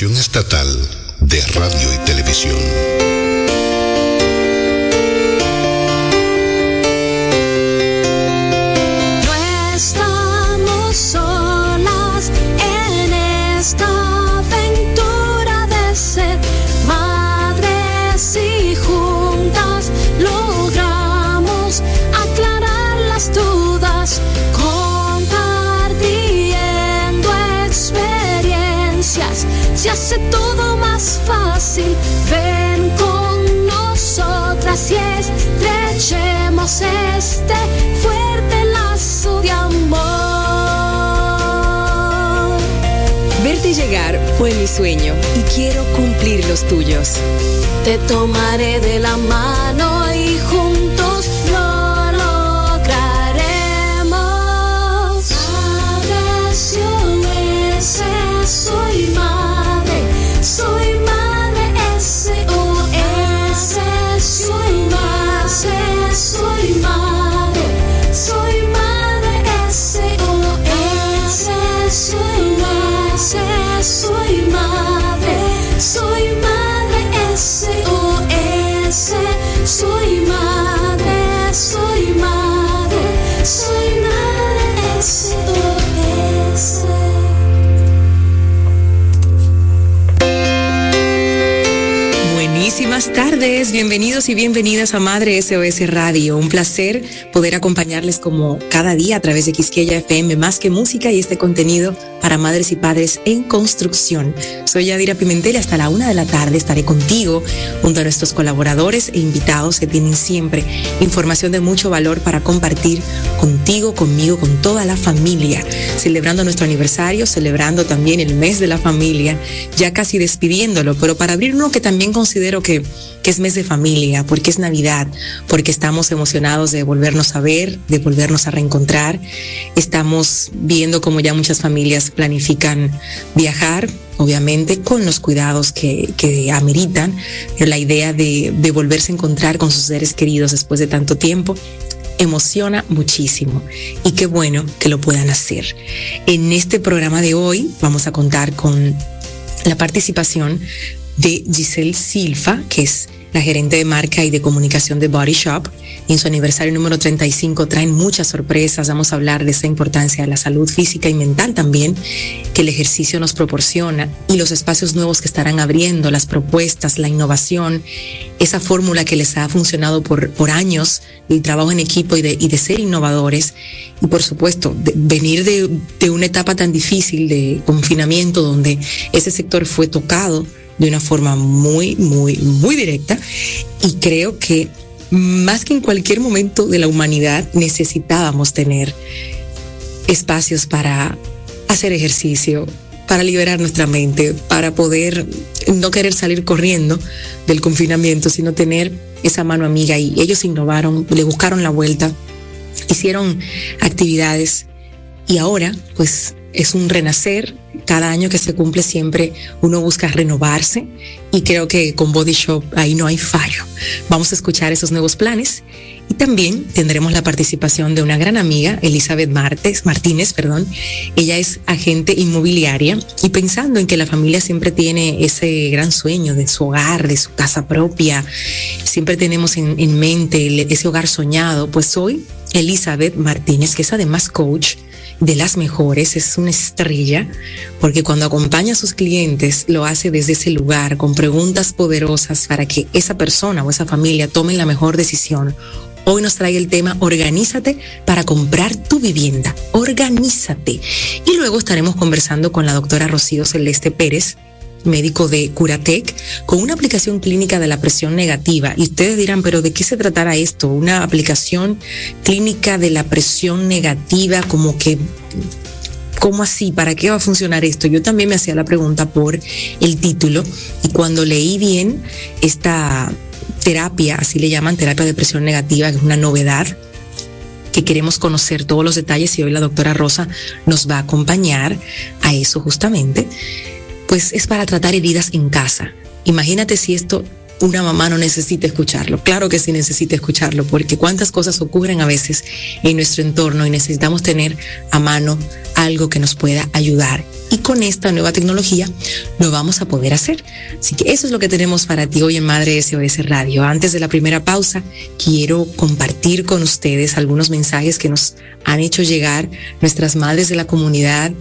Estatal de Radio y Televisión. Fue mi sueño y quiero cumplir los tuyos. Te tomaré de la mano tardes, bienvenidos y bienvenidas a Madre SOS Radio. Un placer poder acompañarles como cada día a través de Quisqueya FM, más que música y este contenido para madres y padres en construcción. Soy Yadira Pimentel y hasta la una de la tarde estaré contigo junto a nuestros colaboradores e invitados que tienen siempre información de mucho valor para compartir contigo, conmigo, con toda la familia, celebrando nuestro aniversario, celebrando también el mes de la familia, ya casi despidiéndolo, pero para abrir uno que también considero que que, es mes de familia, porque es Navidad, porque estamos emocionados de volvernos a ver, de volvernos a reencontrar. Estamos viendo como ya muchas familias planifican viajar, obviamente con los cuidados que, que ameritan, pero la idea de, de volverse a encontrar con sus seres queridos después de tanto tiempo emociona muchísimo y qué bueno que lo puedan hacer. En este programa de hoy vamos a contar con la participación de Giselle Silva, que es la gerente de marca y de comunicación de Body Shop. en su aniversario número 35 traen muchas sorpresas. Vamos a hablar de esa importancia de la salud física y mental también que el ejercicio nos proporciona y los espacios nuevos que estarán abriendo, las propuestas, la innovación, esa fórmula que les ha funcionado por, años, el trabajo en equipo y de, ser innovadores. Y por supuesto, venir de, de una etapa tan difícil de confinamiento donde ese sector fue tocado de una forma muy, muy, muy directa. Y creo que más que en cualquier momento de la humanidad necesitábamos tener espacios para hacer ejercicio, para liberar nuestra mente, para poder no querer salir corriendo del confinamiento, sino tener esa mano amiga. Y ellos innovaron, le buscaron la vuelta, hicieron actividades. Y ahora pues es un renacer. Cada año que se cumple siempre uno busca renovarse y creo que con Body Shop ahí no hay fallo. Vamos a escuchar esos nuevos planes y también tendremos la participación de una gran amiga, Elizabeth Martes, Martínez, perdón. Ella es agente inmobiliaria y pensando en que la familia siempre tiene ese gran sueño de su hogar, de su casa propia, siempre tenemos en, en mente ese hogar soñado, pues hoy Elizabeth Martínez, que es además coach, de las mejores, es una estrella, porque cuando acompaña a sus clientes lo hace desde ese lugar, con preguntas poderosas para que esa persona o esa familia tomen la mejor decisión. Hoy nos trae el tema Organízate para comprar tu vivienda. Organízate. Y luego estaremos conversando con la doctora Rocío Celeste Pérez, médico de Curatec, con una aplicación clínica de la presión negativa. Y ustedes dirán, pero ¿de qué se tratará esto? Una aplicación clínica de la presión negativa, como que ¿Cómo así? ¿Para qué va a funcionar esto? Yo también me hacía la pregunta por el título y cuando leí bien esta terapia, así le llaman terapia de presión negativa, que es una novedad, que queremos conocer todos los detalles y hoy la doctora Rosa nos va a acompañar a eso justamente, pues es para tratar heridas en casa. Imagínate si esto una mamá no necesita escucharlo. Claro que sí necesita escucharlo, porque cuántas cosas ocurren a veces en nuestro entorno y necesitamos tener a mano algo que nos pueda ayudar. Y con esta nueva tecnología lo vamos a poder hacer. Así que eso es lo que tenemos para ti hoy en Madre SOS Radio. Antes de la primera pausa, quiero compartir con ustedes algunos mensajes que nos han hecho llegar nuestras madres de la comunidad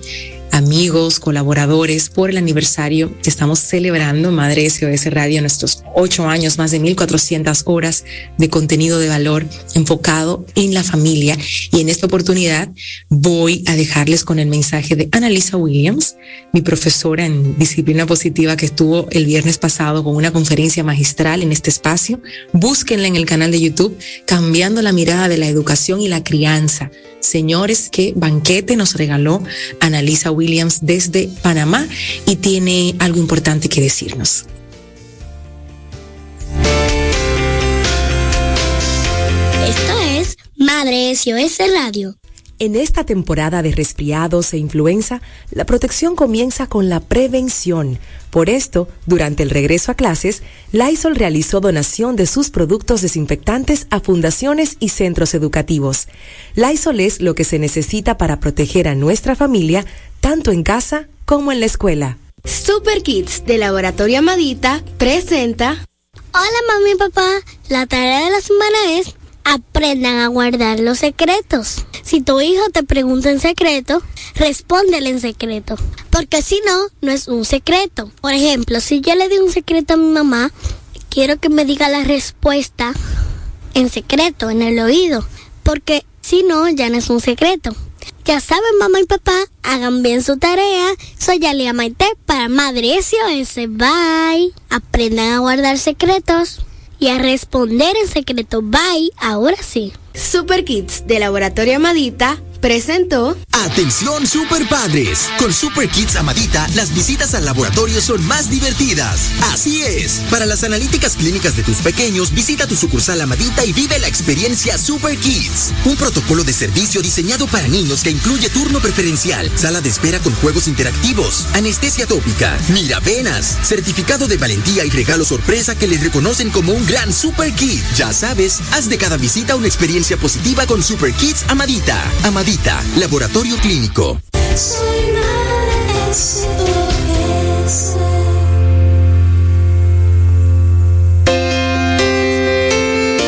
amigos, colaboradores, por el aniversario que estamos celebrando, Madre SOS Radio, nuestros ocho años, más de 1.400 horas de contenido de valor enfocado en la familia. Y en esta oportunidad voy a dejarles con el mensaje de Annalisa Williams, mi profesora en disciplina positiva que estuvo el viernes pasado con una conferencia magistral en este espacio. Búsquenla en el canal de YouTube, cambiando la mirada de la educación y la crianza Señores, qué banquete nos regaló Analisa Williams desde Panamá y tiene algo importante que decirnos. Esto es Madre SOS Radio. En esta temporada de resfriados e influenza, la protección comienza con la prevención. Por esto, durante el regreso a clases, Lysol realizó donación de sus productos desinfectantes a fundaciones y centros educativos. Lysol es lo que se necesita para proteger a nuestra familia, tanto en casa como en la escuela. Super Kids de Laboratorio Amadita presenta. Hola mami y papá, la tarea de la semana es aprendan a guardar los secretos. Si tu hijo te pregunta en secreto, respóndele en secreto. Porque si no, no es un secreto. Por ejemplo, si yo le di un secreto a mi mamá, quiero que me diga la respuesta en secreto, en el oído. Porque si no, ya no es un secreto. Ya saben, mamá y papá, hagan bien su tarea. Soy Alia Maite para Madre SOS. Bye. Aprendan a guardar secretos y a responder en secreto. Bye, ahora sí. Super Kids de Laboratorio Amadita presentó Atención Super Padres. Con Super Kids Amadita, las visitas al laboratorio son más divertidas. Así es. Para las analíticas clínicas de tus pequeños, visita tu sucursal Amadita y vive la experiencia Super Kids. Un protocolo de servicio diseñado para niños que incluye turno preferencial, sala de espera con juegos interactivos, anestesia tópica, miravenas, certificado de valentía y regalo sorpresa que les reconocen como un gran Super Kid. Ya sabes, haz de cada visita una experiencia positiva con Super Kids Amadita. Amadita, laboratorio clínico.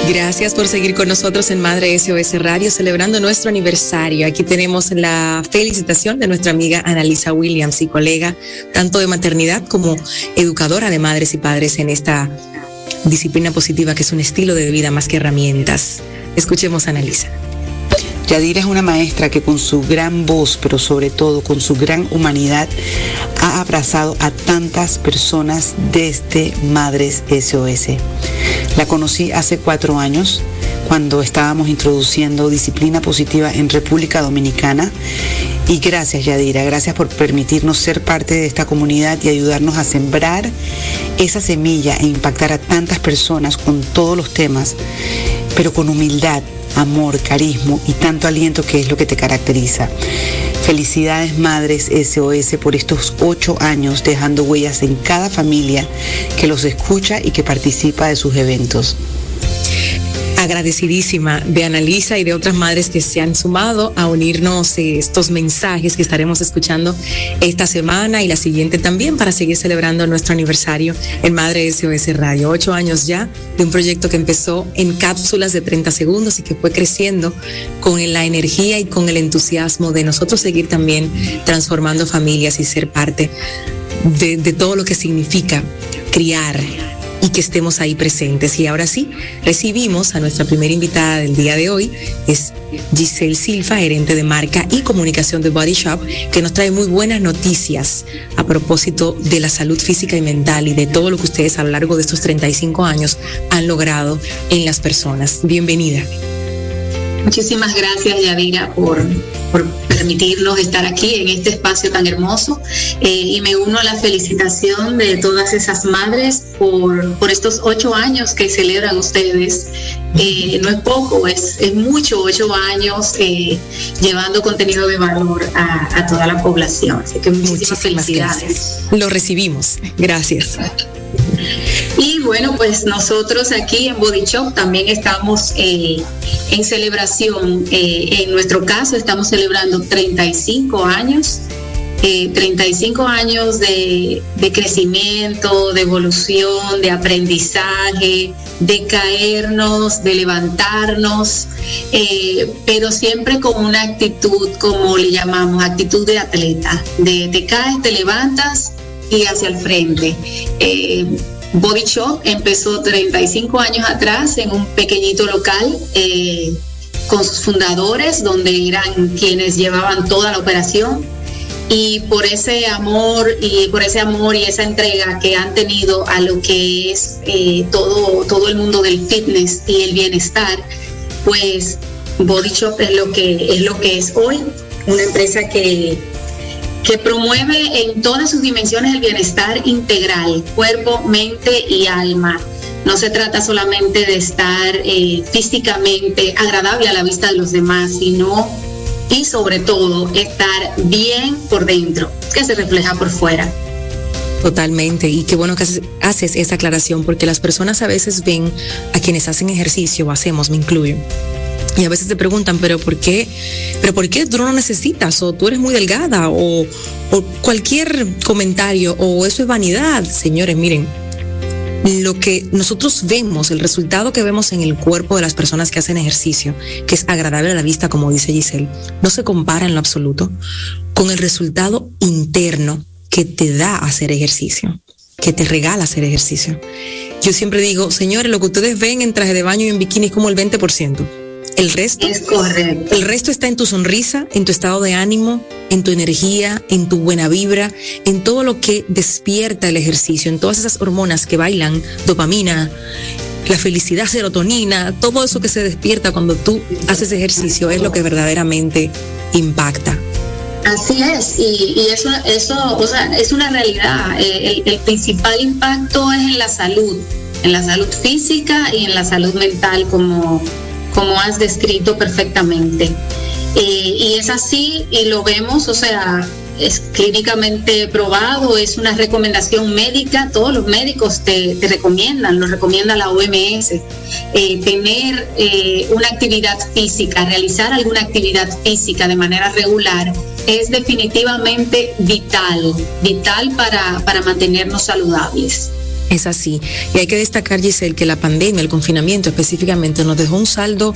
Gracias por seguir con nosotros en Madre SOS Radio celebrando nuestro aniversario. Aquí tenemos la felicitación de nuestra amiga Analisa Williams y colega tanto de maternidad como educadora de madres y padres en esta disciplina positiva que es un estilo de vida más que herramientas. Escuchemos a Analisa. Yadira es una maestra que con su gran voz, pero sobre todo con su gran humanidad, ha abrazado a tantas personas desde Madres SOS. La conocí hace cuatro años cuando estábamos introduciendo disciplina positiva en República Dominicana. Y gracias Yadira, gracias por permitirnos ser parte de esta comunidad y ayudarnos a sembrar esa semilla e impactar a tantas personas con todos los temas, pero con humildad, amor, carisma y tanto aliento que es lo que te caracteriza. Felicidades Madres SOS por estos ocho años dejando huellas en cada familia que los escucha y que participa de sus eventos agradecidísima de Analisa y de otras madres que se han sumado a unirnos estos mensajes que estaremos escuchando esta semana y la siguiente también para seguir celebrando nuestro aniversario en Madre SOS Radio. Ocho años ya de un proyecto que empezó en cápsulas de 30 segundos y que fue creciendo con la energía y con el entusiasmo de nosotros seguir también transformando familias y ser parte de, de todo lo que significa criar y que estemos ahí presentes. Y ahora sí, recibimos a nuestra primera invitada del día de hoy, es Giselle Silva, gerente de marca y comunicación de Body Shop, que nos trae muy buenas noticias a propósito de la salud física y mental y de todo lo que ustedes a lo largo de estos 35 años han logrado en las personas. Bienvenida. Muchísimas gracias, Yadira, por, por permitirnos estar aquí en este espacio tan hermoso eh, y me uno a la felicitación de todas esas madres por, por estos ocho años que celebran ustedes. Eh, no es poco, es, es mucho, ocho años eh, llevando contenido de valor a, a, toda la población. Así que muchísimas, muchísimas felicidades. Gracias. Lo recibimos. Gracias. Y bueno, pues nosotros aquí en Body Shop también estamos eh, en celebración. Eh, en nuestro caso estamos celebrando 35 años. Eh, 35 años de, de, crecimiento, de evolución, de aprendizaje, de caernos, de levantarnos, eh, pero siempre con una actitud, como le llamamos, actitud de atleta, de te caes, te levantas y hacia el frente. Eh, Body Shop empezó 35 años atrás en un pequeñito local eh, con sus fundadores, donde eran quienes llevaban toda la operación. Y por ese amor y por ese amor y esa entrega que han tenido a lo que es eh, todo, todo el mundo del fitness y el bienestar, pues Body Shop es lo que es lo que es hoy, una empresa que que promueve en todas sus dimensiones el bienestar integral, cuerpo, mente y alma. No se trata solamente de estar eh, físicamente agradable a la vista de los demás, sino y sobre todo estar bien por dentro, que se refleja por fuera. Totalmente, y qué bueno que haces esa aclaración, porque las personas a veces ven a quienes hacen ejercicio, o hacemos, me incluyo, y a veces te preguntan, pero ¿por qué? ¿Pero por qué tú no necesitas? O tú eres muy delgada, o, o cualquier comentario, o eso es vanidad. Señores, miren, lo que nosotros vemos, el resultado que vemos en el cuerpo de las personas que hacen ejercicio, que es agradable a la vista, como dice Giselle, no se compara en lo absoluto con el resultado interno que te da hacer ejercicio, que te regala hacer ejercicio. Yo siempre digo, señores, lo que ustedes ven en traje de baño y en bikini es como el 20%. El resto, es correcto. el resto está en tu sonrisa, en tu estado de ánimo, en tu energía, en tu buena vibra, en todo lo que despierta el ejercicio, en todas esas hormonas que bailan, dopamina, la felicidad, serotonina, todo eso que se despierta cuando tú haces ejercicio es lo que verdaderamente impacta. Así es, y, y eso, eso o sea, es una realidad. El, el principal impacto es en la salud, en la salud física y en la salud mental, como como has descrito perfectamente. Eh, y es así y lo vemos, o sea, es clínicamente probado, es una recomendación médica, todos los médicos te, te recomiendan, lo recomienda la OMS, eh, tener eh, una actividad física, realizar alguna actividad física de manera regular es definitivamente vital, vital para, para mantenernos saludables. Es así. Y hay que destacar, Giselle, que la pandemia, el confinamiento específicamente, nos dejó un saldo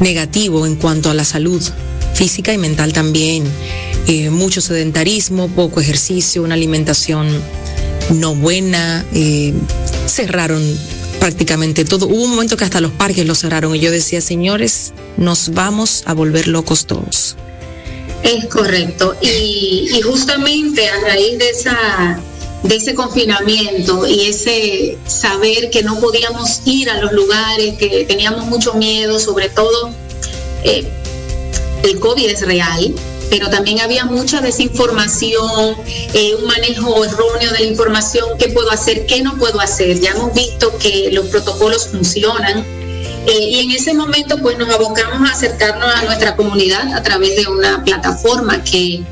negativo en cuanto a la salud física y mental también. Eh, mucho sedentarismo, poco ejercicio, una alimentación no buena, eh, cerraron prácticamente todo. Hubo un momento que hasta los parques los cerraron y yo decía, señores, nos vamos a volver locos todos. Es correcto. Y justamente a raíz de esa de ese confinamiento y ese saber que no podíamos ir a los lugares, que teníamos mucho miedo, sobre todo eh, el COVID es real, pero también había mucha desinformación, eh, un manejo erróneo de la información, qué puedo hacer, qué no puedo hacer. Ya hemos visto que los protocolos funcionan. Eh, y en ese momento pues nos abocamos a acercarnos a nuestra comunidad a través de una plataforma que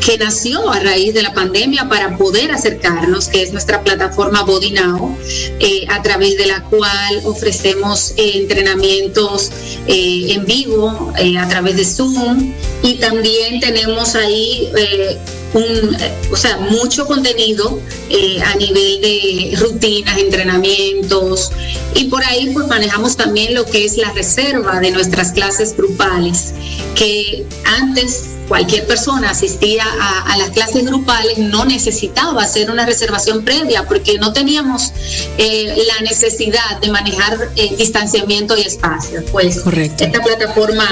que nació a raíz de la pandemia para poder acercarnos, que es nuestra plataforma Body Now, eh, a través de la cual ofrecemos eh, entrenamientos eh, en vivo a través de Zoom. Y también tenemos ahí un, o sea, mucho contenido a nivel de rutinas, entrenamientos. Y por ahí pues manejamos también lo que es la reserva de nuestras clases grupales que antes cualquier persona asistía a, las clases grupales no necesitaba hacer una reservación previa porque no teníamos eh, la necesidad de manejar eh, distanciamiento y espacio. Pues Correcto. esta plataforma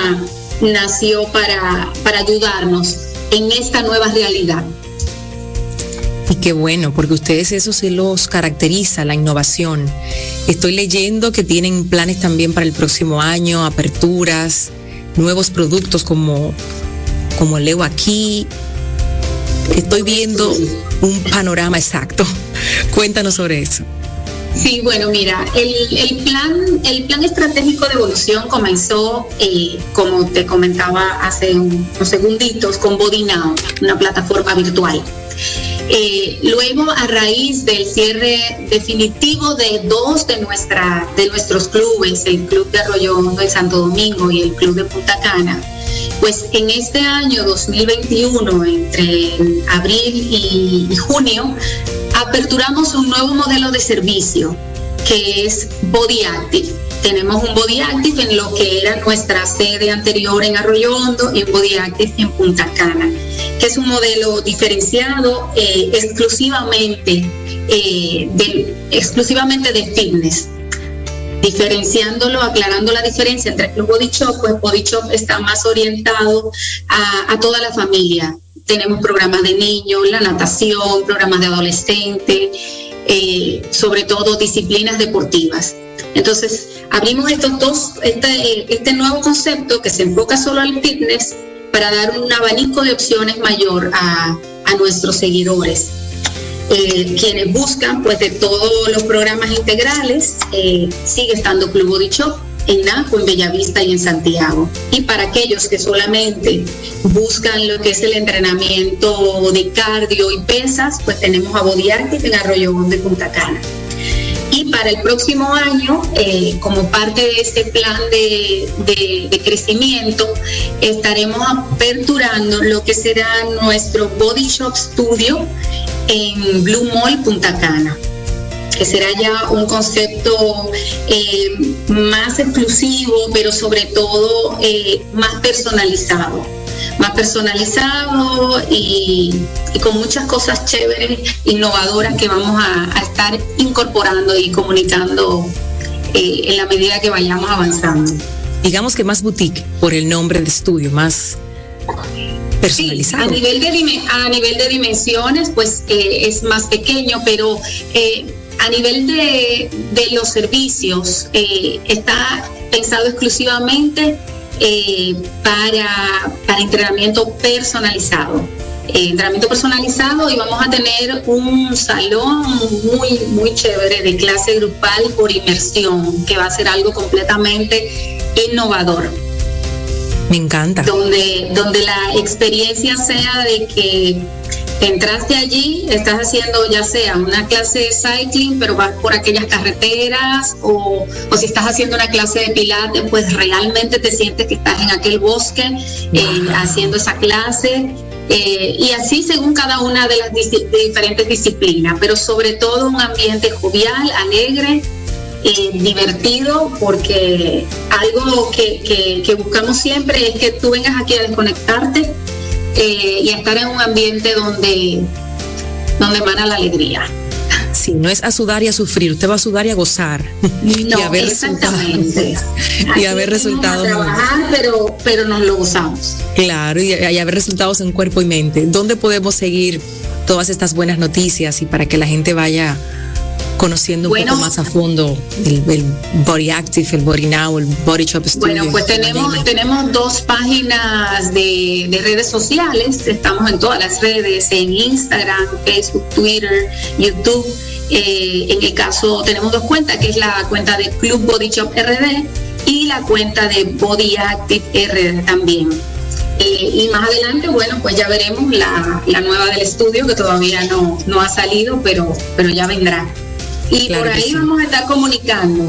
nació para, para ayudarnos en esta nueva realidad. Y qué bueno, porque ustedes eso se los caracteriza, la innovación. Estoy leyendo que tienen planes también para el próximo año, aperturas, nuevos productos como, como leo aquí. Estoy viendo un panorama exacto. Cuéntanos sobre eso. Sí, bueno, mira, el, plan, el plan estratégico de evolución comenzó, eh, como te comentaba hace unos segunditos, con BodyNow, una plataforma virtual. Eh, luego, a raíz del cierre definitivo de dos de, nuestra, de nuestros clubes, el Club de Arroyo Hondo en Santo Domingo y el Club de Punta Cana, pues en este año 2021, entre abril y, junio, aperturamos un nuevo modelo de servicio que es Body Active. Tenemos un Body Active en lo que era nuestra sede anterior en Arroyo Hondo y un Body Active en Punta Cana, que es un modelo diferenciado eh, exclusivamente, eh, de, exclusivamente de fitness diferenciándolo, aclarando la diferencia entre el Body Shop, pues Body Shop está más orientado a, toda la familia. Tenemos programas de niños, la natación, programas de adolescentes, eh, sobre todo disciplinas deportivas. Entonces, abrimos estos dos, este, este nuevo concepto que se enfoca solo al fitness para dar un abanico de opciones mayor a, a nuestros seguidores. Eh, quienes buscan pues de todos los programas integrales, eh, sigue estando Club Body Shop en Naco, en Bellavista y en Santiago. Y para aquellos que solamente buscan lo que es el entrenamiento de cardio y pesas, pues tenemos a Body Active en Arroyo de Punta Cana. Y para el próximo año, eh, como parte de este plan de, de, crecimiento, estaremos aperturando lo que será nuestro Body Shop Studio en Blue Mall Punta Cana que será ya un concepto eh, más exclusivo, pero sobre todo eh, más personalizado. Más personalizado y, con muchas cosas chéveres, innovadoras que vamos a, estar incorporando y comunicando eh, en la medida que vayamos avanzando. Digamos que más boutique por el nombre de estudio, más personalizado. a, nivel de, a nivel de dimensiones, pues eh, es más pequeño, pero eh, a nivel de, los servicios eh, está pensado exclusivamente para, para entrenamiento personalizado. entrenamiento personalizado y vamos a tener un salón muy, muy chévere de clase grupal por inmersión, que va a ser algo completamente innovador. Me encanta. Donde, donde la experiencia sea de que entraste allí, estás haciendo ya sea una clase de cycling, pero vas por aquellas carreteras, o, o si estás haciendo una clase de pilates, pues realmente te sientes que estás en aquel bosque eh, haciendo esa clase. Eh, y así según cada una de las diferentes disciplinas, pero sobre todo un ambiente jovial, alegre, eh, divertido porque algo que, buscamos siempre es que tú vengas aquí a desconectarte eh, y a estar en un ambiente donde, donde emana la alegría. Sí, no es a sudar y a sufrir, usted va a sudar y a gozar. y a ver exactamente. y a ver resultados. trabajar, pero, pero nos lo gozamos. Claro, y, y a ver resultados en cuerpo y mente. ¿Dónde podemos seguir todas estas buenas noticias y para que la gente vaya conociendo un poco más a fondo el, Body Active, el Body Now, el Body Shop Studio. Bueno, pues tenemos, tenemos dos páginas de, redes sociales, estamos en todas las redes, en Instagram, Facebook, Twitter, YouTube. Eh, en el caso tenemos dos cuentas, que es la cuenta de Club Body Shop RD y la cuenta de Body Active RD también. Eh, y más adelante, bueno, pues ya veremos la, la, nueva del estudio que todavía no, no ha salido, pero, pero ya vendrá. Y por ahí vamos a estar comunicando.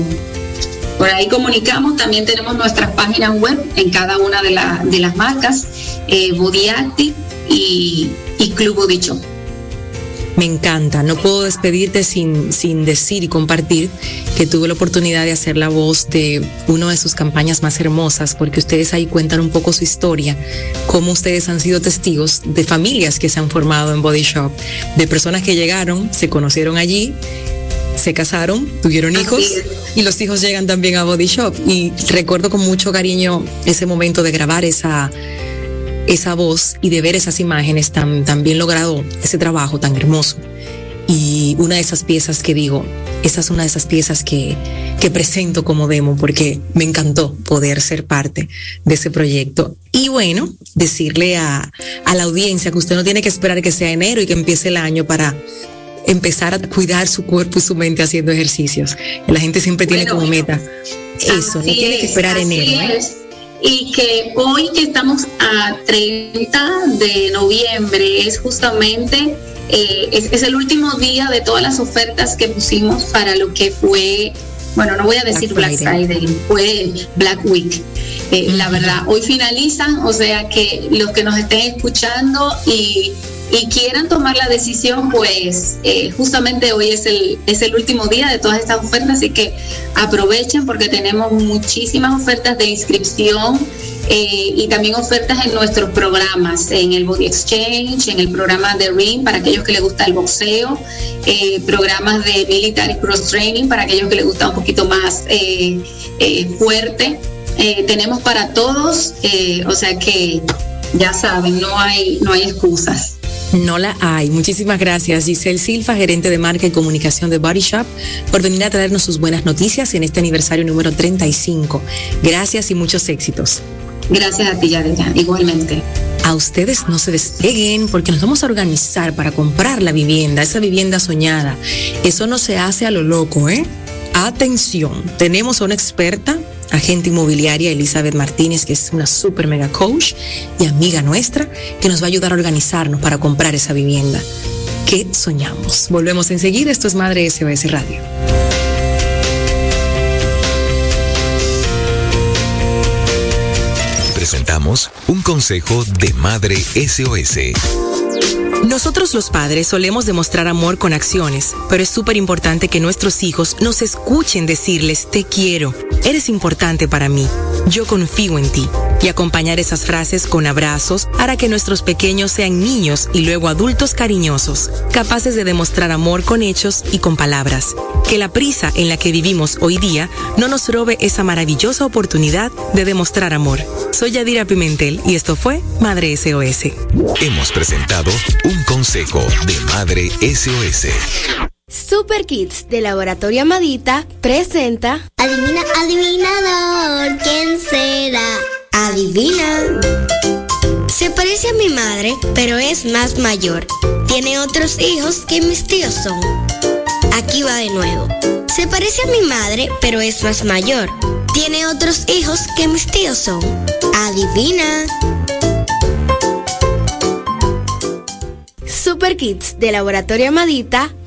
Por ahí comunicamos, también tenemos nuestras páginas web en cada una de, de las marcas, eh, Body Active y, y Club Body Me encanta. No puedo despedirte sin, sin decir y compartir que tuve la oportunidad de hacer la voz de una de sus campañas más hermosas, porque ustedes ahí cuentan un poco su historia, cómo ustedes han sido testigos de familias que se han formado en Body Shop, de personas que llegaron, se conocieron allí se casaron, tuvieron hijos y los hijos llegan también a Body Shop. Y recuerdo con mucho cariño ese momento de grabar esa, esa voz y de ver esas imágenes tan, tan bien logrado, ese trabajo tan hermoso. Y una de esas piezas que digo, esa es una de esas piezas que, que presento como demo porque me encantó poder ser parte de ese proyecto. Y bueno, decirle a, a la audiencia que usted no tiene que esperar que sea enero y que empiece el año para empezar a cuidar su cuerpo y su mente haciendo ejercicios. La gente siempre tiene como meta eso, no tiene que esperar enero. ¿eh? Y que hoy que estamos a 30 de noviembre es justamente, eh, es, el último día de todas las ofertas que pusimos para lo que fue, bueno, no voy a decir Black Friday, fue Black Week. Eh, la verdad, hoy finalizan, o sea que los que nos estén escuchando y y quieran tomar la decisión, pues eh, justamente hoy es el, es el último día de todas estas ofertas, así que aprovechen porque tenemos muchísimas ofertas de inscripción eh, y también ofertas en nuestros programas, en el Body Exchange, en el programa de Ring para aquellos que les gusta el boxeo, eh, programas de Military Cross Training para aquellos que les gusta un poquito más fuerte. tenemos para todos, o sea que ya saben, no hay, no hay excusas. No la hay. Muchísimas gracias, Giselle Silva, gerente de marca y comunicación de Body Shop, por venir a traernos sus buenas noticias en este aniversario número 35. Gracias y muchos éxitos. Gracias a ti, Yadira. Igualmente. A ustedes no se despeguen porque nos vamos a organizar para comprar la vivienda, esa vivienda soñada. Eso no se hace a lo loco, ¿eh? Atención, tenemos a una experta agente inmobiliaria Elizabeth Martínez, que es una super mega coach y amiga nuestra, que nos va a ayudar a organizarnos para comprar esa vivienda. ¿Qué soñamos? Volvemos enseguida. Esto es Madre SOS Radio. Presentamos un consejo de Madre SOS. Nosotros los padres solemos demostrar amor con acciones, pero es súper importante que nuestros hijos nos escuchen decirles te quiero, eres importante para mí, yo confío en ti. Y acompañar esas frases con abrazos hará que nuestros pequeños sean niños y luego adultos cariñosos, capaces de demostrar amor con hechos y con palabras. Que la prisa en la que vivimos hoy día no nos robe esa maravillosa oportunidad de demostrar amor. Soy Yadira Pimentel y esto fue Madre SOS. Hemos presentado un consejo de Madre SOS. Super Kids de Laboratorio Amadita presenta Adivina, adivinador, ¿quién será? Adivina. Se parece a mi madre, pero es más mayor. Tiene otros hijos que mis tíos son. Aquí va de nuevo. Se parece a mi madre, pero es más mayor. Tiene otros hijos que mis tíos son. Adivina. Super Kids de Laboratorio Amadita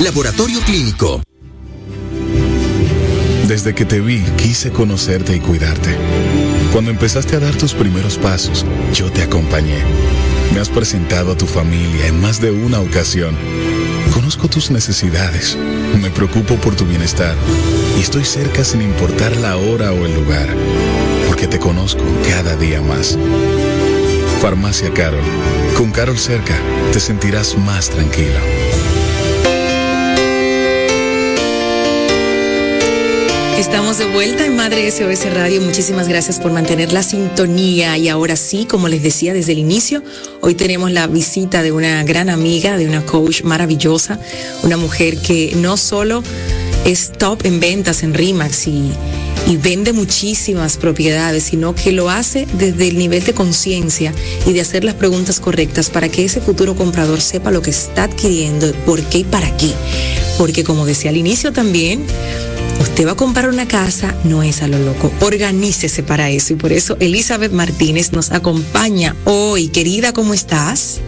laboratorio Clínico. Desde que te vi, quise conocerte y cuidarte. Cuando empezaste a dar tus primeros pasos, yo te acompañé. Me has presentado a tu familia en más de una ocasión. Conozco tus necesidades, me preocupo por tu bienestar y estoy cerca sin importar la hora o el lugar, porque te conozco cada día más. Farmacia Carol. Con Carol cerca, te sentirás más tranquilo. Estamos de vuelta en Madre SOS Radio. Muchísimas gracias por mantener la sintonía. Y ahora sí, como les decía desde el inicio, hoy tenemos la visita de una gran amiga, de una coach maravillosa, una mujer que no solo es top en ventas en RIMAX y y vende muchísimas propiedades, sino que lo hace desde el nivel de conciencia y de hacer las preguntas correctas para que ese futuro comprador sepa lo que está adquiriendo, por qué y para qué. Porque como decía al inicio también, usted va a comprar una casa, no es a lo loco. Organícese para eso. Y por eso Elizabeth Martínez nos acompaña hoy. Querida, ¿cómo estás?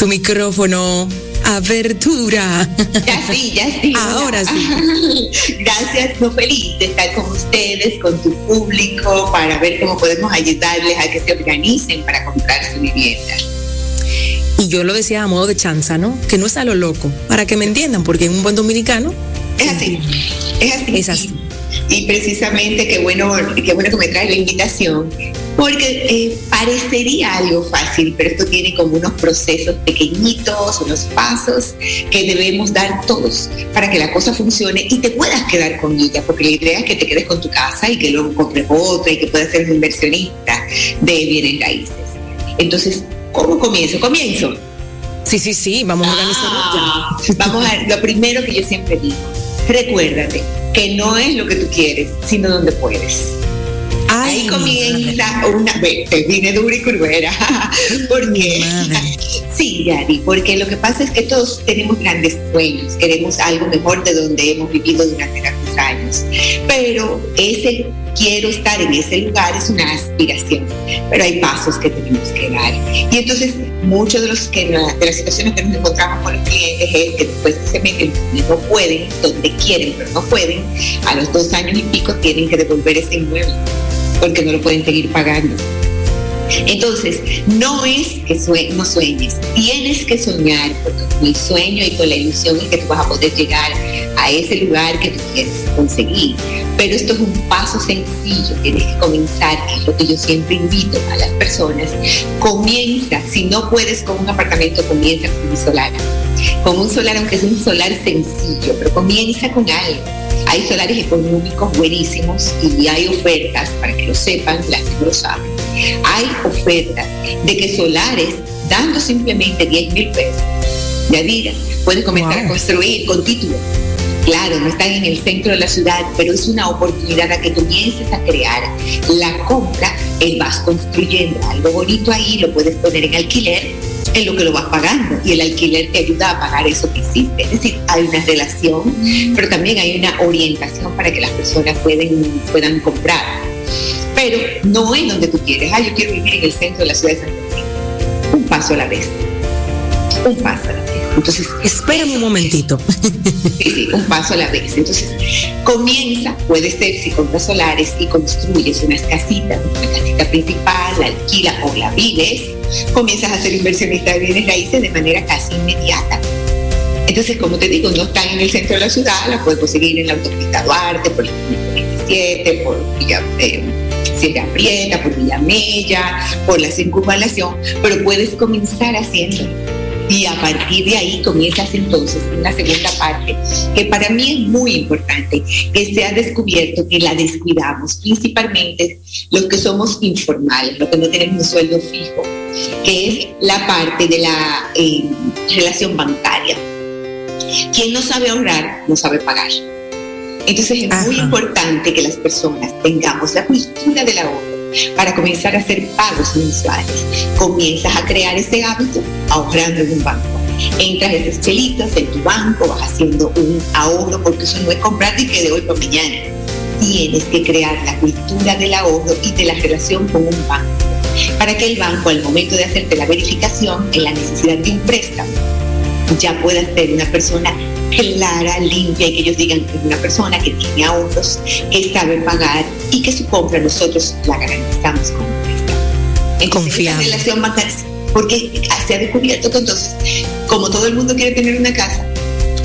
Tu micrófono. Abertura. Ya sí, ya sí. Ahora sí. Gracias, no feliz de estar con ustedes, con tu público, para ver cómo podemos ayudarles a que se organicen para comprar su vivienda. Y yo lo decía a modo de chanza, ¿no? Que no es a lo loco, para que me entiendan, porque en un buen dominicano. Es así, es así. Es así. Y, precisamente qué bueno, qué bueno que me trae la invitación, porque eh, parecería algo fácil, pero esto tiene como unos procesos pequeñitos, unos pasos que debemos dar todos para que la cosa funcione y te puedas quedar con ella, porque la idea es que te quedes con tu casa y que luego compres otra y que puedas ser un inversionista de bienes raíces. Entonces, ¿Cómo comienzo? Comienzo. Sí, sí, sí, vamos a organizarlo ah, Vamos a lo primero que yo siempre digo. Recuérdate que no es lo que tú quieres, sino donde puedes. Ahí comienza una. Te vine dura y curvera. porque. Sí, Yari, porque lo que pasa es que todos tenemos grandes sueños, queremos algo mejor de donde hemos vivido durante tantos años. Pero ese quiero estar en ese lugar es una aspiración, pero hay pasos que tenemos que dar. Y entonces, muchos de, los que, de las situaciones que nos encontramos con los clientes es que después se meten no pueden, donde quieren, pero no pueden, a los dos años y pico tienen que devolver ese inmueble porque no lo pueden seguir pagando. Entonces, no es que no sueñes, tienes que soñar con el sueño y con la ilusión y que tú vas a poder llegar a ese lugar que tú quieres conseguir. Pero esto es un paso sencillo, tienes que comenzar, es lo que yo siempre invito a las personas. Comienza, si no puedes con un apartamento, comienza con un solar. Con un solar, aunque es un solar sencillo, pero comienza con algo. Hay solares económicos buenísimos y hay ofertas, para que lo sepan, las que lo saben. Hay ofertas de que solares, dando simplemente 10 mil pesos, ya dirán, puedes comenzar a construir con título Claro, no están en el centro de la ciudad, pero es una oportunidad a que comiences a crear la compra y vas construyendo algo bonito ahí, lo puedes poner en alquiler en lo que lo vas pagando y el alquiler te ayuda a pagar eso que hiciste. Es decir, hay una relación, pero también hay una orientación para que las personas pueden, puedan comprar. Pero no es donde tú quieres. Ah, yo quiero vivir en el centro de la ciudad de San Francisco. Un paso a la vez. Un paso a la vez. Entonces, espérame un momentito. Sí, un paso a la vez. Entonces, comienza, puede ser si compras solares y construyes unas casitas, una casita principal, la alquila o la vives, comienzas a ser inversionista de bienes raíces de manera casi inmediata. Entonces, como te digo, no están en el centro de la ciudad, la puedes conseguir en la autopista Duarte, por el 27, por Villa, eh, Sierra Prieta, por Villa Mella, por la circunvalación, pero puedes comenzar haciendo y a partir de ahí comienzas entonces una segunda parte que para mí es muy importante, que se ha descubierto que la descuidamos, principalmente los que somos informales, los que no tenemos un sueldo fijo, que es la parte de la eh, relación bancaria. Quien no sabe ahorrar, no sabe pagar. Entonces es muy importante que las personas tengamos la cultura del ahorro para comenzar a hacer pagos mensuales. Comienzas a crear ese hábito ahorrando en un banco. Entras esos chelitos en tu banco, vas haciendo un ahorro, porque eso no es comprar y que de hoy para mañana. Tienes que crear la cultura del ahorro y de la relación con un banco, para que el banco al momento de hacerte la verificación en la necesidad de un préstamo, ya pueda ser una persona clara, limpia y que ellos digan que es una persona que tiene ahorros, que sabe pagar y que su compra nosotros la garantizamos con préstamo. Confiamos. relación porque se ha descubierto que entonces, como todo el mundo quiere tener una casa,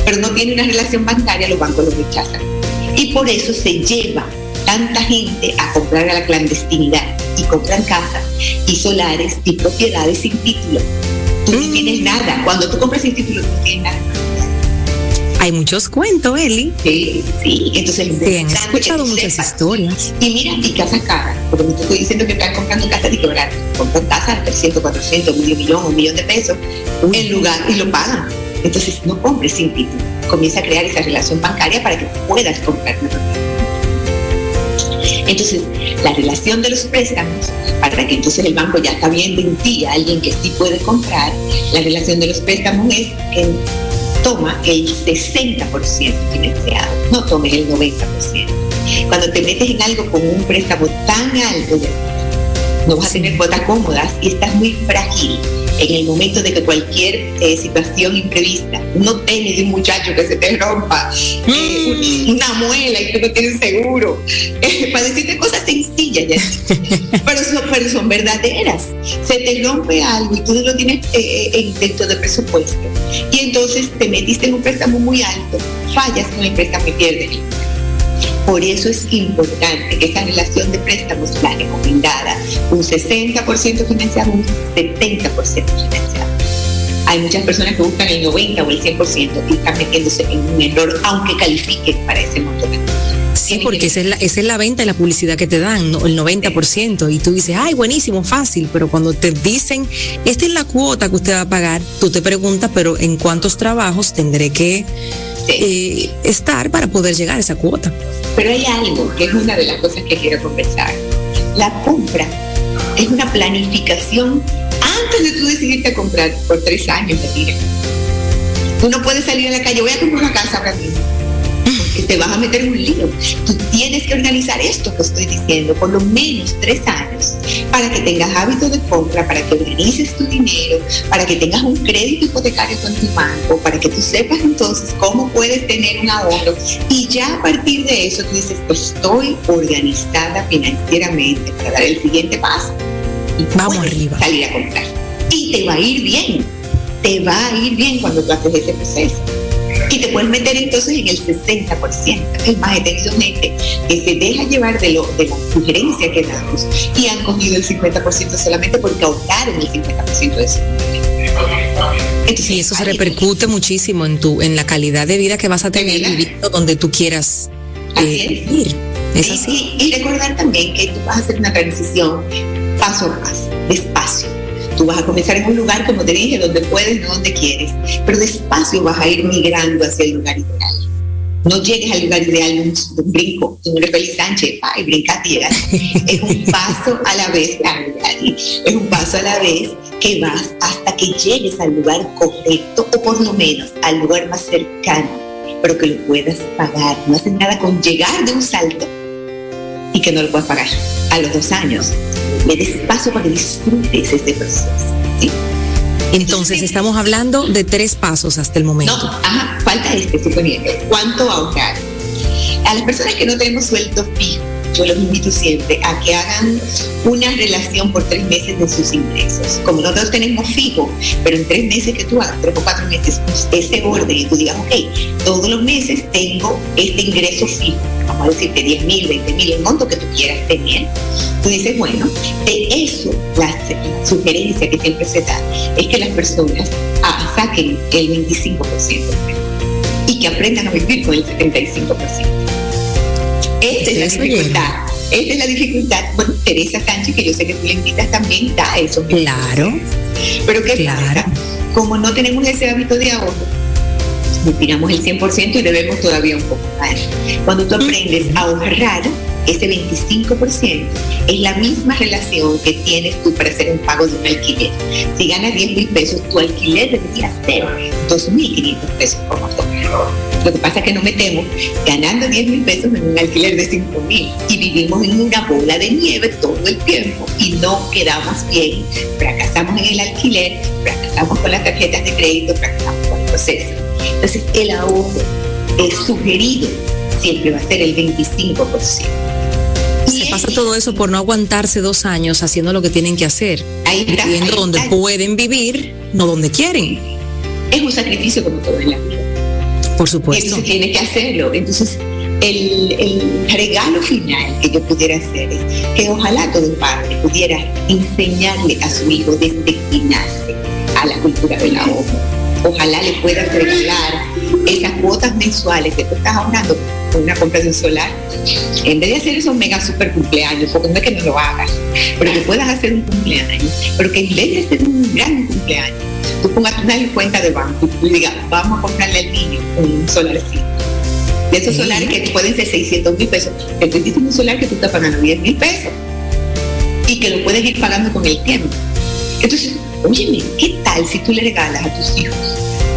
pero no tiene una relación bancaria, los bancos lo rechazan. Y por eso se lleva tanta gente a comprar a la clandestinidad y compran casas y solares y propiedades sin título. Tú no mm. tienes nada. Cuando tú compras sin título, tú no tienes nada hay muchos cuentos, Eli. Sí, sí. Entonces, sí, han escuchado muchas historias. Y mira, y casa cara, porque no te estoy diciendo que están comprando casas de quebrar, compran casas de 300, 400, medio millón, un millón de pesos, en lugar, y lo pagan. Entonces, no compres sin título. comienza a crear esa relación bancaria para que puedas comprar una propiedad. Entonces, la relación de los préstamos, para que entonces el banco ya está viendo en ti a alguien que sí puede comprar, la relación de los préstamos es que toma el 60% financiado, no tomes el 90%. Cuando te metes en algo con un préstamo tan alto, no vas a tener cuotas cómodas y estás muy frágil en el momento de que cualquier eh, situación imprevista, no tienes de un muchacho que se te rompa eh, mm. una muela y tú no tienes seguro, eh, para decirte cosas sencillas, pero, son, pero son verdaderas. Se te rompe algo y tú no lo tienes dentro de presupuesto y entonces te metiste en un préstamo muy alto, fallas con el préstamo y pierdes. Por eso es importante que esa relación de préstamos, la recomendada, un 60% financiado, un 70% financiado. Hay muchas personas que buscan el 90 o el 100% y están metiéndose en un error, aunque califiquen para ese monto Sí, porque esa es la venta y la publicidad que te dan, el 90%. Y tú dices, ay, buenísimo, fácil. Pero cuando te dicen, esta es la cuota que usted va a pagar, tú te preguntas, pero ¿en cuántos trabajos tendré que eh, estar para poder llegar a esa cuota? Pero hay algo que es una de las cosas que quiero conversar. La compra es una planificación antes de tú decidirte a comprar por tres años, mira. Tú no puedes salir a la calle, voy a comprar una casa ahora mismo te vas a meter en un lío. Tú tienes que organizar esto que estoy diciendo por lo menos tres años para que tengas hábito de compra, para que organices tu dinero, para que tengas un crédito hipotecario con tu banco, para que tú sepas entonces cómo puedes tener un ahorro y ya a partir de eso tú dices, estoy organizada financieramente para dar el siguiente paso. Y Vamos arriba. Salir a comprar. Y te va a ir bien. Te va a ir bien cuando tú haces ese proceso y te puedes meter entonces en el 60%. Es más, he tenido gente que se deja llevar de, lo, de la sugerencia que damos y han cogido el 50% solamente porque ahorraron el 50% de su entonces, y eso se repercute muchísimo en tu, en la calidad de vida que vas a tener viviendo donde tú quieras eh, ir. ¿Es así? y recordar también que tú vas a hacer una transición paso a paso, despacio Tú vas a comenzar en un lugar, como te dije, donde puedes, no donde quieres, pero despacio vas a ir migrando hacia el lugar ideal. No llegues al lugar ideal un, un brinco, tú no eres Feliz Sánchez, ay, brinca tierra. Es un paso a la vez, es un paso a la vez que vas hasta que llegues al lugar correcto o por lo menos al lugar más cercano, pero que lo puedas pagar. No haces nada con llegar de un salto y que no lo puedas pagar a los dos años me des paso para que disfrutes este proceso. Entonces, estamos hablando de tres pasos hasta el momento. No, ajá, falta este, suponiendo. ¿Cuánto ahorrar? A las personas que no tenemos sueldo fijo, yo los invito siempre a que hagan una relación por tres meses de sus ingresos. Como nosotros tenemos fijo, pero en tres meses que tú hagas, tres o cuatro meses, ese orden y tú digas, ok, todos los meses tengo este ingreso fijo, vamos a decirte 10 mil, 20 mil, el monto que tú quieras tener. Tú dices, bueno, de eso, la, sugerencia que siempre se da es que las personas ah, saquen el 25% y que aprendan a vivir con el 75%. Esta es la dificultad. Esta es la dificultad. Bueno, Teresa Sánchez, que yo sé que tú le invitas también, da eso. Claro. Pero ¿qué pasa? Como no tenemos ese hábito de ahorro, tiramos el 100% y debemos todavía un poco más. Cuando tú aprendes a ahorrar, ese 25% es la misma relación que tienes tú para hacer un pago de un alquiler. Si ganas 10 mil pesos, tu alquiler debería ser 2.500 pesos por mes. Lo que pasa es que nos metemos ganando 10 mil pesos en un alquiler de 5 mil y vivimos en una bola de nieve todo el tiempo y no quedamos bien. Fracasamos en el alquiler, fracasamos con las tarjetas de crédito, fracasamos con el proceso. Entonces, el ahorro es sugerido siempre va a ser el 25%. Pasa todo eso por no aguantarse dos años haciendo lo que tienen que hacer. Ahí está, viviendo donde pueden vivir, no donde quieren. Es un sacrificio como todo en la vida. Por supuesto. Entonces tiene que hacerlo. Entonces, el, el, regalo final que yo pudiera hacer es que ojalá todo padre pudiera enseñarle a su hijo desde que nace a la cultura del ahorro. Ojalá le pueda regalar esas cuotas mensuales que tú estás ahorrando una compra de un solar, en vez de hacer esos mega super cumpleaños, porque no es que no lo hagas, pero que puedas hacer un cumpleaños, pero que en vez de hacer un gran cumpleaños, tú pongas una cuenta de banco y tú digas, vamos a comprarle al niño un solarcito. De esos solares que pueden ser 600 mil pesos, te estoy diciendo un solar que tú estás pagando 10 mil pesos y que lo puedes ir pagando con el tiempo. Entonces, óyeme, ¿qué tal si tú le regalas a tus hijos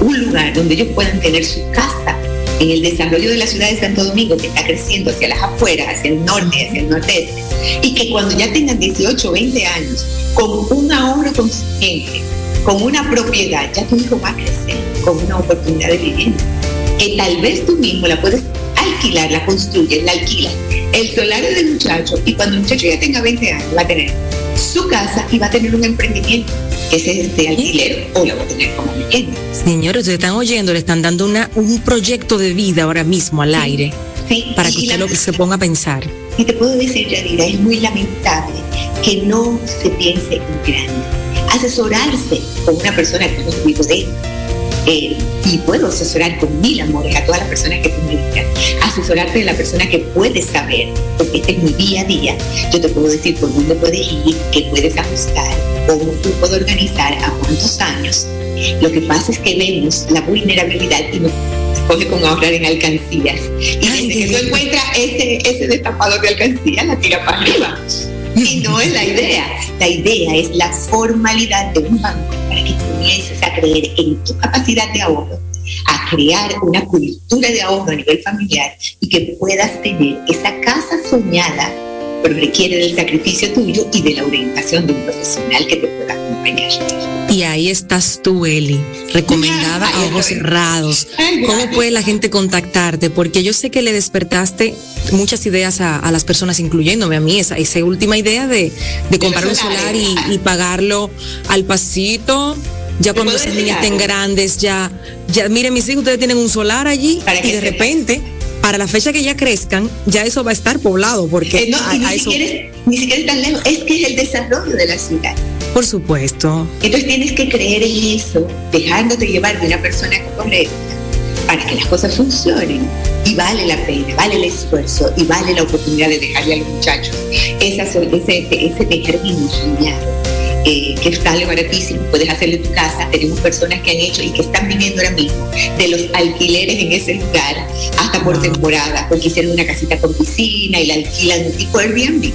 un lugar donde ellos puedan tener su casa en el desarrollo de la ciudad de Santo Domingo, que está creciendo hacia las afueras, hacia el norte, hacia el nordeste, y que cuando ya tengan 18 o 20 años, con un ahorro consciente, con una propiedad, ya tu hijo va a crecer con una oportunidad de vivienda, que tal vez tú mismo la puedes alquilar, la construyes, la alquilas, el solario del muchacho, y cuando el muchacho ya tenga 20 años, va a tener su casa y va a tener un emprendimiento que es este alquiler o lo va a tener como vivienda. Señores, ustedes están oyendo, le están dando una, un proyecto de vida ahora mismo al aire. Sí, para que usted lo, se ponga a pensar. Y te puedo decir, Yadira, es muy lamentable que no se piense en grande. Asesorarse con una persona que no es él eh, y puedo asesorar con mil amores a todas las personas que te medican, asesorarte de la persona que puedes saber, porque este es mi día a día, yo te puedo decir por dónde puedes ir, qué puedes ajustar, cómo tú puedes organizar, a cuántos años. Lo que pasa es que vemos la vulnerabilidad y nos coge con ahorrar en alcancías. Y desde que tú encuentras ese, ese destapador de alcancías, la tira para arriba. Y no es la idea. La idea es la formalidad de un banco que comiences a creer en tu capacidad de ahorro, a crear una cultura de ahorro a nivel familiar y que puedas tener esa casa soñada, pero requiere del sacrificio tuyo y de la orientación de un profesional que te pueda acompañar. Y ahí estás tú, Eli, recomendada a ojos cerrados. ¿Cómo puede la gente contactarte? Porque yo sé que le despertaste muchas ideas a, las personas, incluyéndome a mí, esa, esa última idea de, comprar un solar y, pagarlo al pasito. Ya cuando esas niñas estén grandes, ya, ya, miren, mis hijos, ustedes tienen un solar allí y de repente para la fecha que ya crezcan, ya eso va a estar poblado, porque eh, no, ni, siquiera, ni siquiera es tan lejos, es que es el desarrollo de la ciudad. Por supuesto. Entonces tienes que creer en eso, dejándote llevar de una persona correcta para que las cosas funcionen. Y vale la pena, vale el esfuerzo y vale la oportunidad de dejarle a los muchachos esa, ese, ese jardín soñado. Eh, que sale baratísimo, puedes hacerlo en tu casa. Tenemos personas que han hecho y que están viviendo ahora mismo de los alquileres en ese lugar hasta por temporada, porque hicieron una casita con piscina y la alquilan tipo Airbnb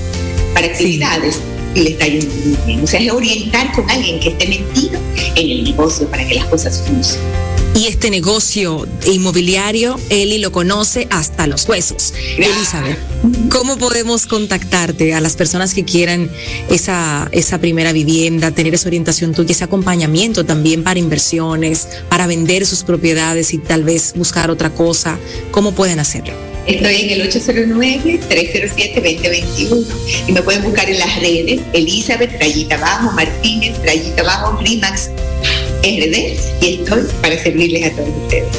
para actividades y le está yendo muy bien. O sea, es orientar con alguien que esté metido en el negocio para que las cosas funcionen. Y este negocio inmobiliario, Eli lo conoce hasta los huesos. Elizabeth, ¿cómo podemos contactarte a las personas que quieran esa, esa primera vivienda, tener esa orientación tuya, ese acompañamiento también para inversiones, para vender sus propiedades y tal vez buscar otra cosa? ¿Cómo pueden hacerlo? Estoy en el 809-307-2021 y me pueden buscar en las redes Elizabeth, rayita abajo, Martínez, rayita abajo, Rimax, RD y estoy para servirles a todos ustedes.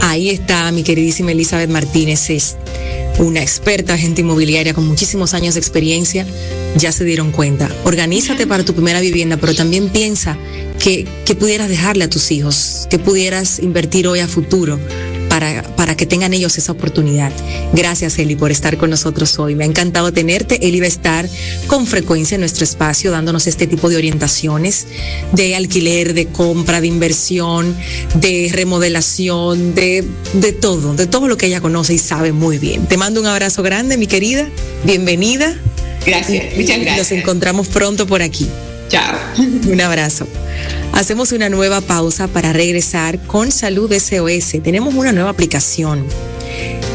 Ahí está mi queridísima Elizabeth Martínez, es una experta agente inmobiliaria con muchísimos años de experiencia, ya se dieron cuenta. Organízate para tu primera vivienda, pero también piensa que, que pudieras dejarle a tus hijos, que pudieras invertir hoy a futuro para, para que tengan ellos esa oportunidad. Gracias, Eli, por estar con nosotros hoy. Me ha encantado tenerte. Eli va a estar con frecuencia en nuestro espacio dándonos este tipo de orientaciones de alquiler, de compra, de inversión, de remodelación, de, de todo, de todo lo que ella conoce y sabe muy bien. Te mando un abrazo grande, mi querida. Bienvenida. Gracias, muchas gracias. Nos encontramos pronto por aquí. Chao. Un abrazo. Hacemos una nueva pausa para regresar con Salud SOS. Tenemos una nueva aplicación.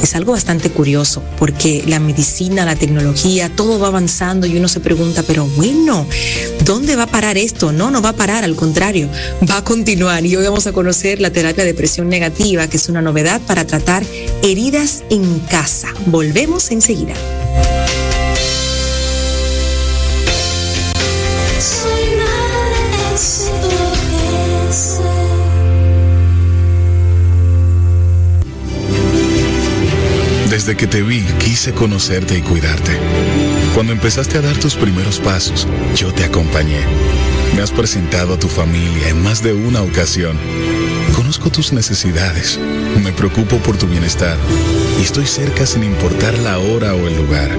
Es algo bastante curioso porque la medicina, la tecnología, todo va avanzando y uno se pregunta, pero bueno, ¿dónde va a parar esto? No, no va a parar, al contrario, va a continuar. Y hoy vamos a conocer la terapia de presión negativa, que es una novedad para tratar heridas en casa. Volvemos enseguida. Desde que te vi, quise conocerte y cuidarte. Cuando empezaste a dar tus primeros pasos, yo te acompañé. Me has presentado a tu familia en más de una ocasión. Conozco tus necesidades, me preocupo por tu bienestar y estoy cerca sin importar la hora o el lugar,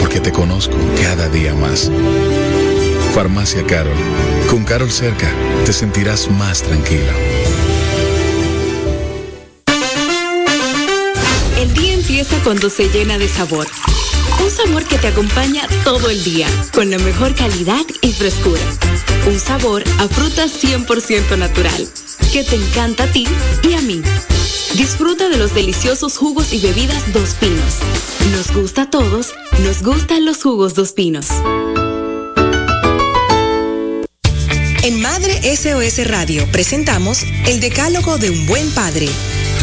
porque te conozco cada día más. Farmacia Carol. Con Carol cerca, te sentirás más tranquilo. Cuando se llena de sabor. Un sabor que te acompaña todo el día, con la mejor calidad y frescura. Un sabor a fruta 100% natural, que te encanta a ti y a mí. Disfruta de los deliciosos jugos y bebidas Dos Pinos. Nos gusta a todos, nos gustan los jugos Dos Pinos. En Madre SOS Radio presentamos el Decálogo de un Buen Padre.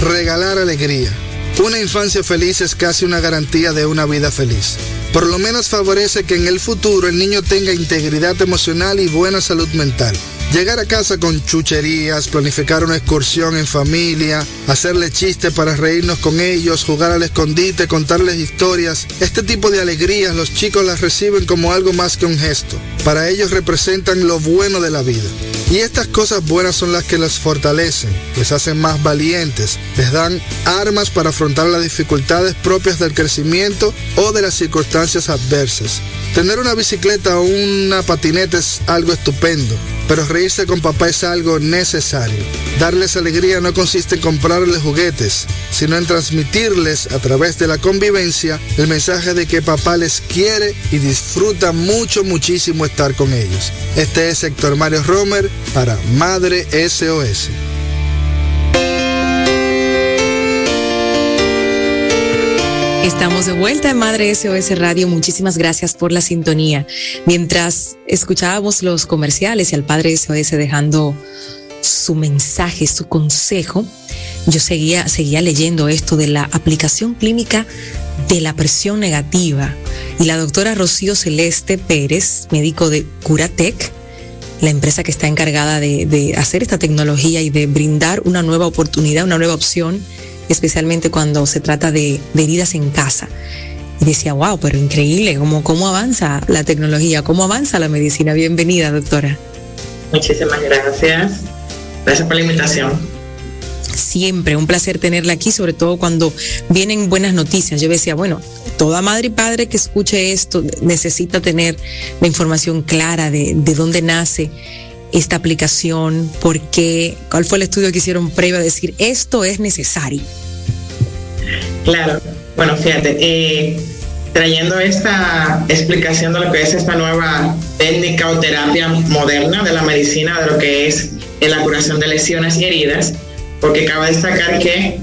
Regalar alegría. Una infancia feliz es casi una garantía de una vida feliz. Por lo menos favorece que en el futuro el niño tenga integridad emocional y buena salud mental. Llegar a casa con chucherías, planificar una excursión en familia, hacerle chistes para reírnos con ellos, jugar al escondite, contarles historias. Este tipo de alegrías los chicos las reciben como algo más que un gesto. Para ellos representan lo bueno de la vida. Y estas cosas buenas son las que los fortalecen, les hacen más valientes, les dan armas para afrontar las dificultades propias del crecimiento o de las circunstancias adversas. Tener una bicicleta o una patineta es algo estupendo, pero reírse con papá es algo necesario. Darles alegría no consiste en comprarles juguetes, sino en transmitirles a través de la convivencia el mensaje de que papá les quiere y disfruta mucho, muchísimo estar con ellos. Este es Héctor Mario Romer para Madre SOS. Estamos de vuelta en Madre SOS Radio. Muchísimas gracias por la sintonía. Mientras escuchábamos los comerciales y al Padre SOS dejando su mensaje, su consejo, yo seguía, seguía leyendo esto de la aplicación clínica de la presión negativa. Y la doctora Rocío Celeste Pérez, médico de Curatec, la empresa que está encargada de, de hacer esta tecnología y de brindar una nueva oportunidad, una nueva opción especialmente cuando se trata de, de heridas en casa. Y decía, wow, pero increíble, cómo, cómo avanza la tecnología, cómo avanza la medicina. Bienvenida, doctora. Muchísimas gracias. Gracias por la invitación. Siempre un placer tenerla aquí, sobre todo cuando vienen buenas noticias. Yo decía, bueno, toda madre y padre que escuche esto necesita tener la información clara de, de dónde nace esta aplicación, por qué, cuál fue el estudio que hicieron previo a decir esto es necesario. Claro, bueno, fíjate, eh, trayendo esta explicación de lo que es esta nueva técnica o terapia moderna de la medicina, de lo que es la curación de lesiones y heridas, porque cabe destacar que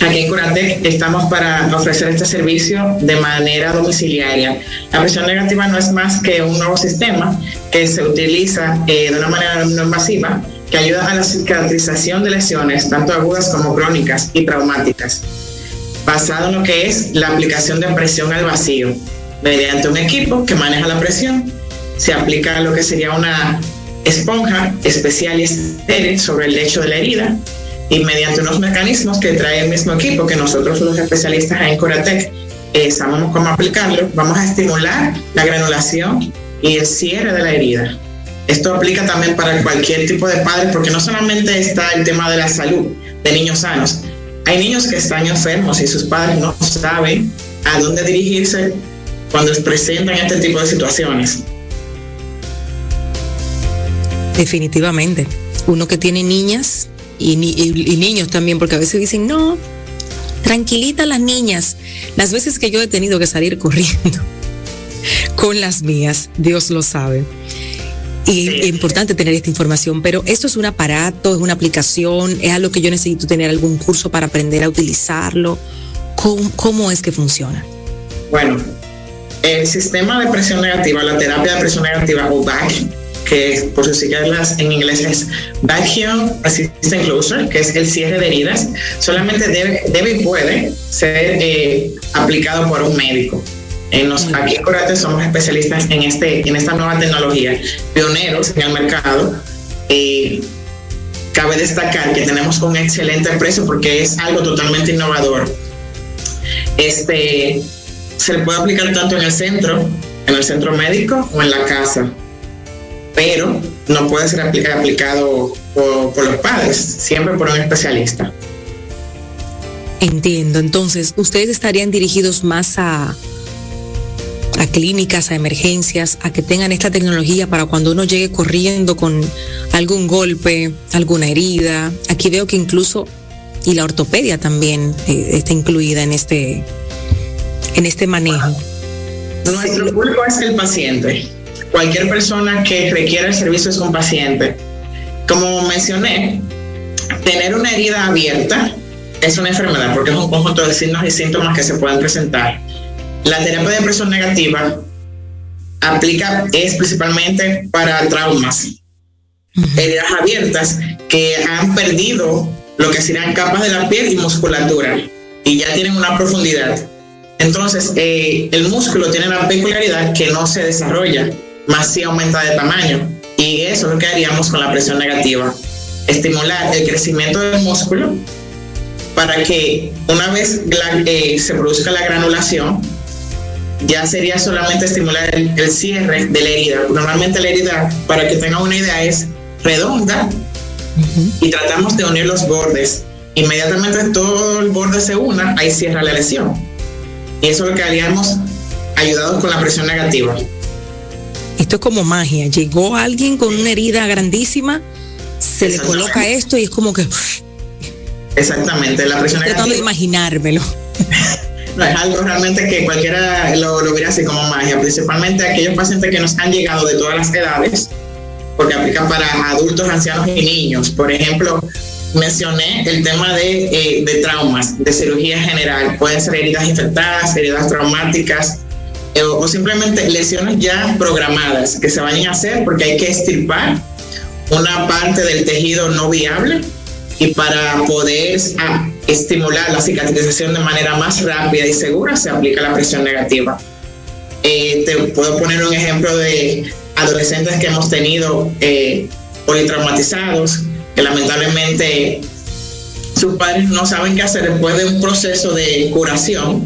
aquí en Curatec estamos para ofrecer este servicio de manera domiciliaria. La presión negativa no es más que un nuevo sistema que se utiliza eh, de una manera no invasiva que ayuda a la cicatrización de lesiones, tanto agudas como crónicas y traumáticas basado en lo que es la aplicación de presión al vacío. Mediante un equipo que maneja la presión, se aplica lo que sería una esponja especial y estéril sobre el lecho de la herida y mediante unos mecanismos que trae el mismo equipo que nosotros los especialistas en Coratec eh, sabemos cómo aplicarlo, vamos a estimular la granulación y el cierre de la herida. Esto aplica también para cualquier tipo de padre porque no solamente está el tema de la salud de niños sanos, hay niños que están enfermos y sus padres no saben a dónde dirigirse cuando presentan este tipo de situaciones. Definitivamente. Uno que tiene niñas y, y, niños también, porque a veces dicen, no, tranquilita las niñas. Las veces que yo he tenido que salir corriendo con las mías, Dios lo sabe. Y es importante tener esta información, pero esto es un aparato, es una aplicación, es algo que yo necesito tener algún curso para aprender a utilizarlo. ¿Cómo, cómo es que funciona? Bueno, el sistema de presión negativa, la terapia de presión negativa o BAC, que por sus siglas en inglés es Vacuum Assistant Closure, que es el cierre de heridas, solamente debe, debe y puede ser eh, aplicado por un médico. En los, aquí en Corate somos especialistas en, este, en esta nueva tecnología, pioneros en el mercado. y cabe destacar que tenemos un excelente precio porque es algo totalmente innovador. Este se puede aplicar tanto en el centro, en el centro médico o en la casa, pero no puede ser aplicado por, por los padres, siempre por un especialista. Entiendo, entonces ustedes estarían dirigidos más a a clínicas, a emergencias, a que tengan esta tecnología para cuando uno llegue corriendo con algún golpe, alguna herida. Aquí veo que incluso, y la ortopedia también eh, está incluida en este, en este manejo. Nuestro público es el paciente. Cualquier persona que requiera el servicio es un paciente. Como mencioné, tener una herida abierta es una enfermedad porque es un conjunto de signos y síntomas que se pueden presentar. La terapia de presión negativa aplica es principalmente para traumas, heridas abiertas que han perdido lo que serían capas de la piel y musculatura y ya tienen una profundidad. Entonces, eh, el músculo tiene la peculiaridad que no se desarrolla, más si aumenta de tamaño. Y eso es lo que haríamos con la presión negativa. Estimular el crecimiento del músculo para que una vez eh, se produzca la granulación, ya sería solamente estimular el, cierre de la herida. Normalmente la herida, para que tengan una idea, es redonda y tratamos de unir los bordes. Inmediatamente todo el borde se una, ahí cierra la lesión. Y eso es lo que haríamos ayudados con la presión negativa. Esto es como magia. Llegó alguien con una herida grandísima, se le coloca esto y es como que Exactamente, la presión Estoy tratando de imaginármelo. no es algo realmente que cualquiera lo, lo viera así como magia, principalmente aquellos pacientes que nos han llegado de todas las edades, porque aplican para adultos, ancianos y niños. Por ejemplo, mencioné el tema de, eh, de traumas, de cirugía general. Pueden ser heridas infectadas, heridas traumáticas eh, o simplemente lesiones ya programadas que se vayan a hacer porque hay que estirpar una parte del tejido no viable y para poder ah, estimular la cicatrización de manera más rápida y segura se aplica la presión negativa. Eh, te puedo poner un ejemplo de adolescentes que hemos tenido eh, politraumatizados, que lamentablemente sus padres no saben qué hacer después de un proceso de curación,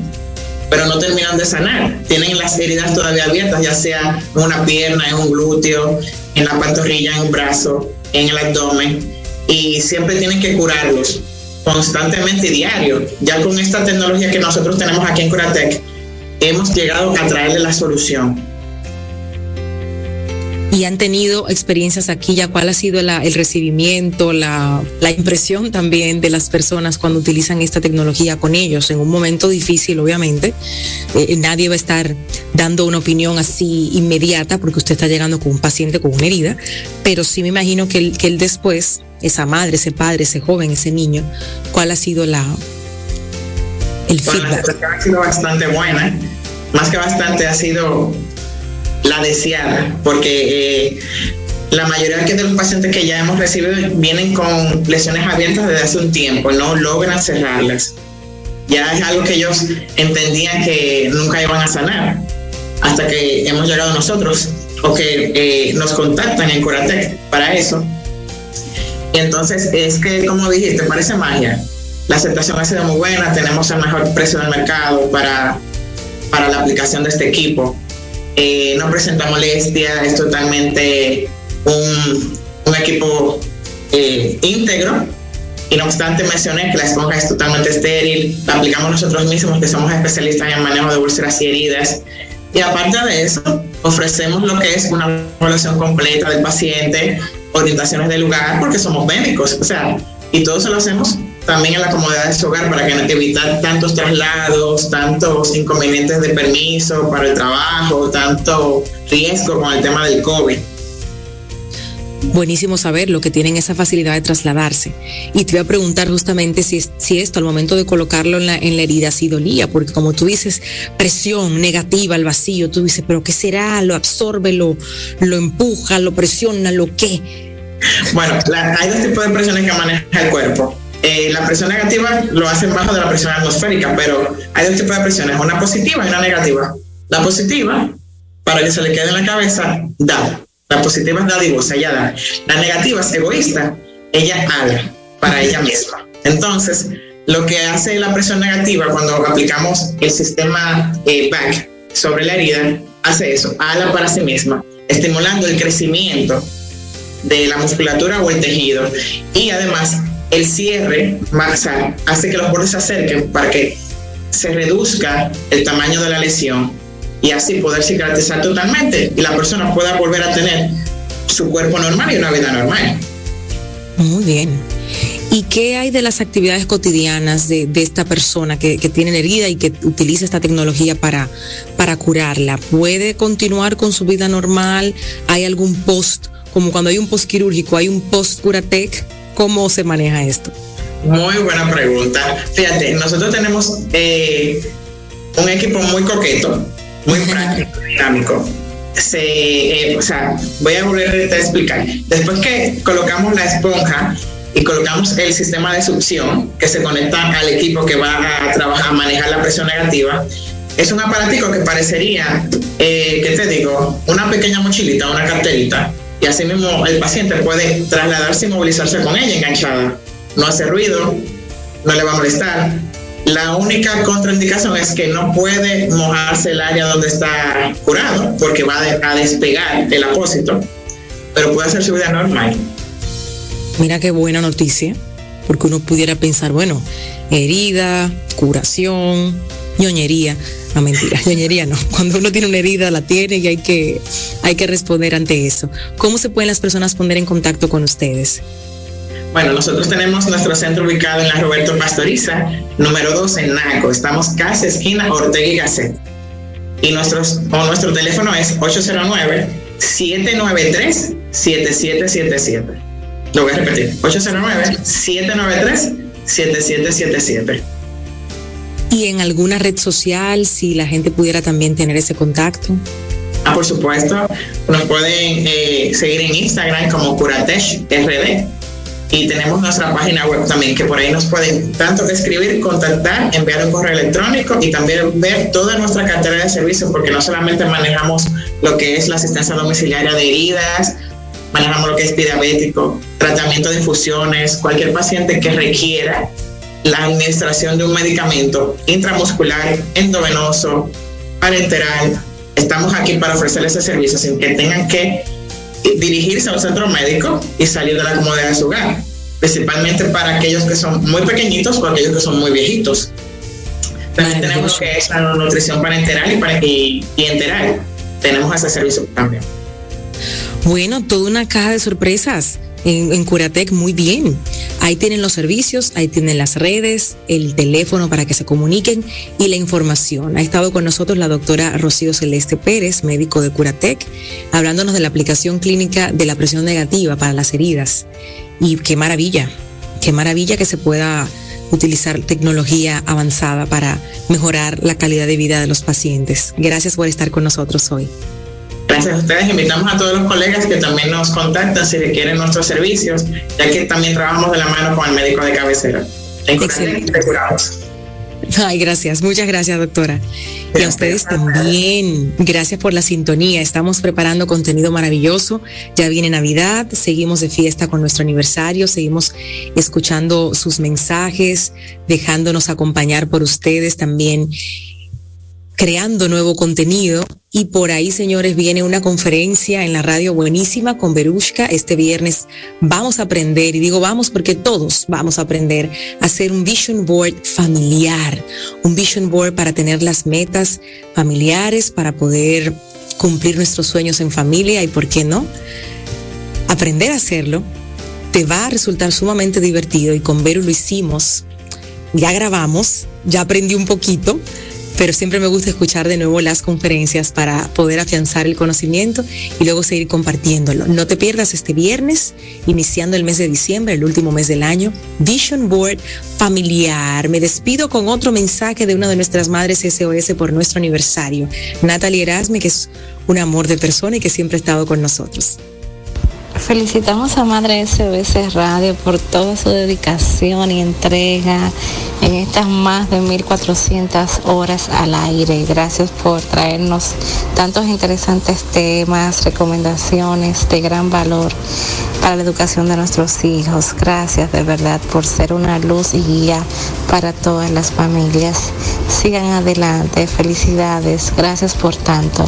pero no terminan de sanar. Tienen las heridas todavía abiertas, ya sea en una pierna, en un glúteo, en la pantorrilla, en un brazo, en el abdomen y siempre tienen que curarlos constantemente diario. Ya con esta tecnología que nosotros tenemos aquí en Curatec, hemos llegado a traerle la solución y han tenido experiencias aquí, ya cuál ha sido el recibimiento, la, impresión también de las personas cuando utilizan esta tecnología con ellos. En un momento difícil, obviamente, eh, nadie va a estar dando una opinión así inmediata porque usted está llegando con un paciente con una herida, pero sí me imagino que el, que el después, esa madre, ese padre, ese joven, ese niño, cuál ha sido la... El feedback. La ha sido bastante buena, más que bastante ha sido la deseada, porque eh, la mayoría de los pacientes que ya hemos recibido vienen con lesiones abiertas desde hace un tiempo, no logran cerrarlas. Ya es algo que ellos entendían que nunca iban a sanar, hasta que hemos llegado nosotros o que eh, nos contactan en Coratec para eso. Y entonces es que, como dijiste, parece magia. La aceptación ha sido muy buena, tenemos el mejor precio del mercado para, para la aplicación de este equipo. Eh, no presenta molestia, es totalmente un, equipo eh, íntegro. Y no obstante, mencioné que la esponja es totalmente estéril, la aplicamos nosotros mismos, que somos especialistas en manejo de úlceras y heridas. Y aparte de eso, ofrecemos lo que es una evaluación completa del paciente, orientaciones del lugar, porque somos médicos, o sea, y todo eso lo hacemos también en la comodidad de su hogar para que evitar tantos traslados, tantos inconvenientes de permiso para el trabajo, tanto riesgo con el tema del COVID. Buenísimo saber lo que tienen esa facilidad de trasladarse. Y te voy a preguntar justamente si, si esto al momento de colocarlo en la, herida sí dolía, porque como tú dices, presión negativa al vacío, tú dices, pero ¿qué será? ¿Lo absorbe, lo, lo empuja, lo presiona, lo qué? Bueno, hay dos tipos de presiones que maneja el cuerpo eh, la presión negativa lo hacen bajo de la presión atmosférica, pero hay dos tipos de presiones, una positiva y una negativa. La positiva, para que se le quede en la cabeza, da. La positiva es dadivosa, ella da. La negativa es egoísta, ella habla para ella misma. Entonces, lo que hace la presión negativa cuando aplicamos el sistema eh, back sobre la herida, hace eso, habla para sí misma, estimulando el crecimiento de la musculatura o el tejido y además el cierre hace que los bordes se acerquen para que se reduzca el tamaño de la lesión y así poder cicatrizar totalmente y la persona pueda volver a tener su cuerpo normal y una vida normal. Muy bien. ¿Y qué hay de las actividades cotidianas de, esta persona que, tiene herida y que utiliza esta tecnología para, para curarla? ¿Puede continuar con su vida normal? ¿Hay algún post, como cuando hay un post quirúrgico, hay un post curatec? ¿Cómo se maneja esto? Muy buena pregunta. Fíjate, nosotros tenemos eh, un equipo muy coqueto, muy práctico, dinámico. Se, eh, o sea, voy a volver a explicar. Después que colocamos la esponja y colocamos el sistema de succión que se conecta al equipo que va a trabajar, a manejar la presión negativa, es un aparatico que parecería, eh, ¿qué te digo? Una pequeña mochilita, una carterita, y así mismo el paciente puede trasladarse y movilizarse con ella enganchada. No hace ruido, no le va a molestar, la única contraindicación es que no puede mojarse el área donde está curado porque va a despegar el apósito, pero puede hacer su vida normal. Mira qué buena noticia, porque uno pudiera pensar, bueno, herida, curación, ñoñería. No, mentira, ñoñería no. Cuando uno tiene una herida, la tiene y hay que, hay que responder ante eso. ¿Cómo se pueden las personas poner en contacto con ustedes? Bueno, nosotros tenemos nuestro centro ubicado en la Roberto Pastoriza, número 2 en Naco. Estamos casi esquina Ortega y Gasset. Y nuestros, o nuestro teléfono es 809-793-7777. Lo voy a repetir, 809-793-7777. ¿Y en alguna red social, si la gente pudiera también tener ese contacto? Ah, por supuesto, nos pueden eh, seguir en Instagram como Curatesh RD y tenemos nuestra página web también, que por ahí nos pueden tanto escribir, contactar, enviar un correo electrónico y también ver toda nuestra cartera de servicios, porque no solamente manejamos lo que es la asistencia domiciliaria de heridas, manejamos lo que es diabético, tratamiento de infusiones, cualquier paciente que requiera la administración de un medicamento intramuscular, endovenoso, parenteral. Estamos aquí para ofrecer ese servicio sin que tengan que dirigirse a un centro médico y salir de la comodidad de su hogar, principalmente para aquellos que son muy pequeñitos o aquellos que son muy viejitos. También tenemos que es la nutrición parenteral y, para, y, y enteral. Tenemos ese servicio también. Bueno, toda una caja de sorpresas en, Curatec muy bien. Ahí tienen los servicios, ahí tienen las redes, el teléfono para que se comuniquen y la información. Ha estado con nosotros la doctora Rocío Celeste Pérez, médico de Curatec, hablándonos de la aplicación clínica de la presión negativa para las heridas. Y qué maravilla, qué maravilla que se pueda utilizar tecnología avanzada para mejorar la calidad de vida de los pacientes. Gracias por estar con nosotros hoy. Gracias a ustedes. Invitamos a todos los colegas que también nos contactan si requieren nuestros servicios, ya que también trabajamos de la mano con el médico de cabecera. Excelente. Ay, gracias. Muchas gracias, doctora. Y a ustedes también. Gracias por la sintonía. Estamos preparando contenido maravilloso. Ya viene Navidad, seguimos de fiesta con nuestro aniversario, seguimos escuchando sus mensajes, dejándonos acompañar por ustedes también creando nuevo contenido. Y por ahí, señores, viene una conferencia en la radio buenísima con Berushka. Este viernes vamos a aprender, y digo vamos porque todos vamos a aprender a hacer un vision board familiar, un vision board para tener las metas familiares, para poder cumplir nuestros sueños en familia y, ¿por qué no? Aprender a hacerlo te va a resultar sumamente divertido y con Beru lo hicimos. Ya grabamos, ya aprendí un poquito pero siempre me gusta escuchar de nuevo las conferencias para poder afianzar el conocimiento y luego seguir compartiéndolo. No te pierdas este viernes, iniciando el mes de diciembre, el último mes del año, Vision Board familiar. Me despido con otro mensaje de una de nuestras madres SOS por nuestro aniversario, Natalie Erasme, que es un amor de persona y que siempre ha estado con nosotros. Felicitamos a Madre SOS Radio por toda su dedicación y entrega en estas más de 1400 horas al aire. Gracias por traernos tantos interesantes temas, recomendaciones de gran valor para la educación de nuestros hijos. Gracias de verdad por ser una luz y guía para todas las familias. Sigan adelante. Felicidades. Gracias por tanto.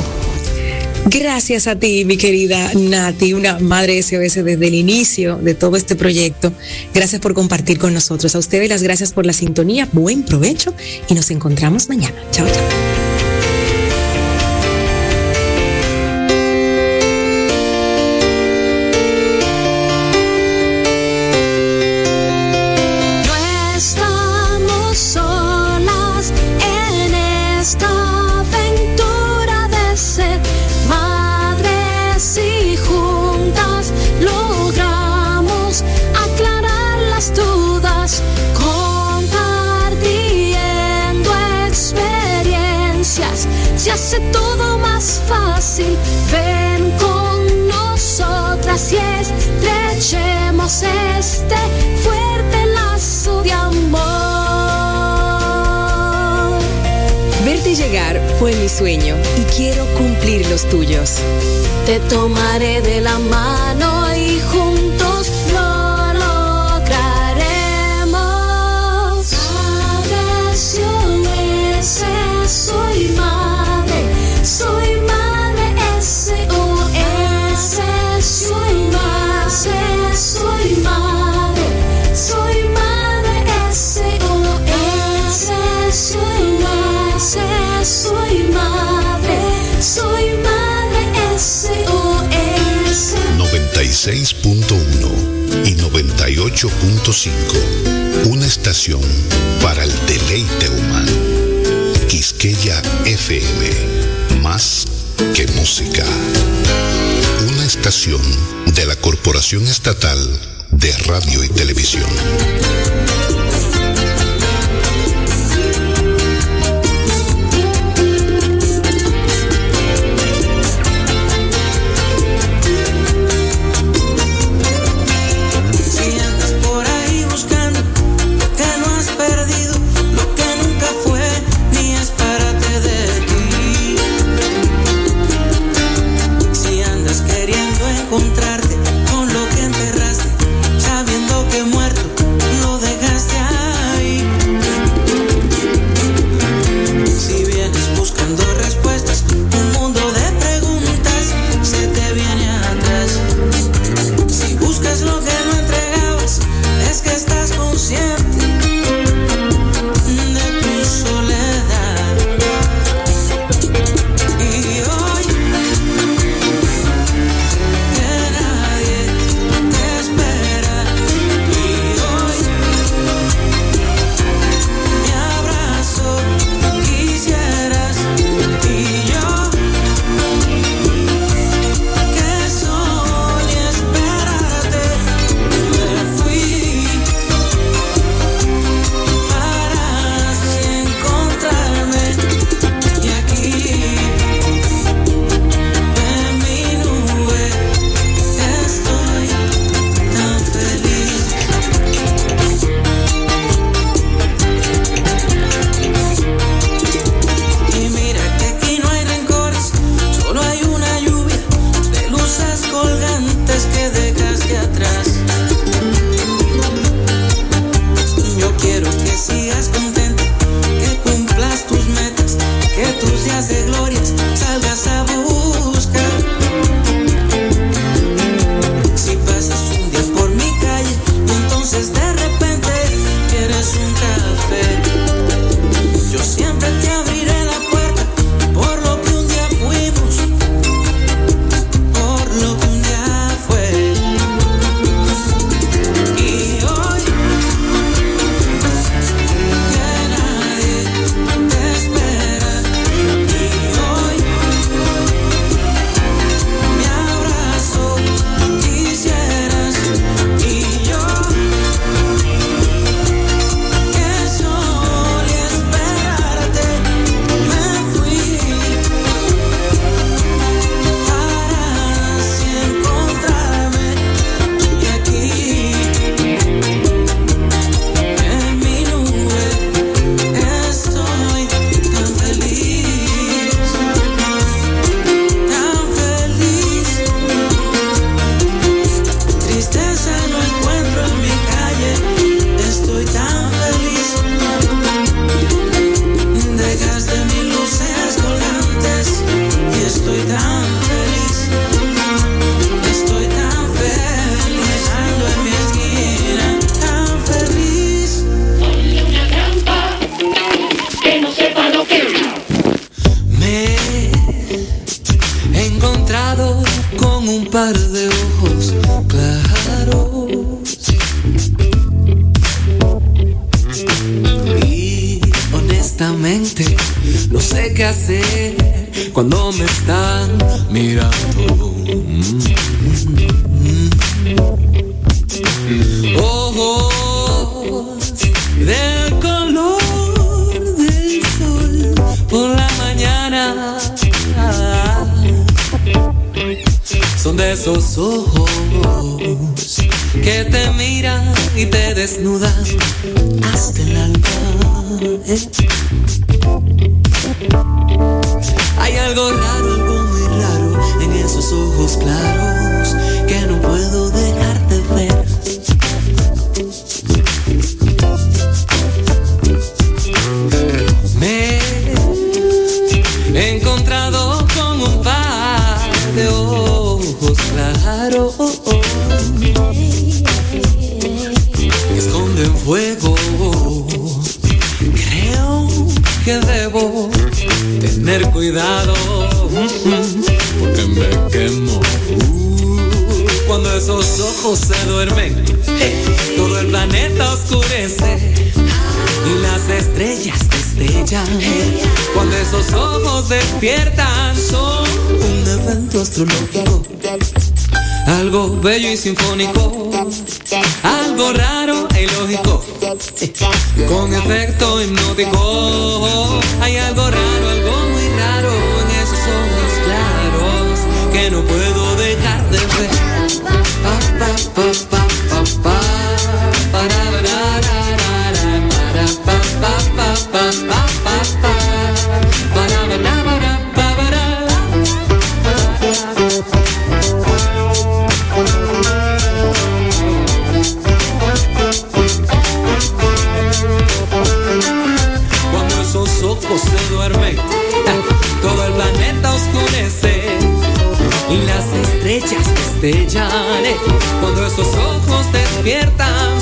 Gracias a ti, mi querida Nati, una madre SOS desde el inicio de todo este proyecto. Gracias por compartir con nosotros. A ustedes las gracias por la sintonía. Buen provecho y nos encontramos mañana. Chao, chao. Este fuerte lazo de amor. Verte llegar fue mi sueño y quiero cumplir los tuyos. Te tomaré de la mano y juntos 96.1 y 98.5. Una estación para el deleite humano. Quisqueya FM. Más que música. Una estación de la Corporación Estatal de Radio y Televisión.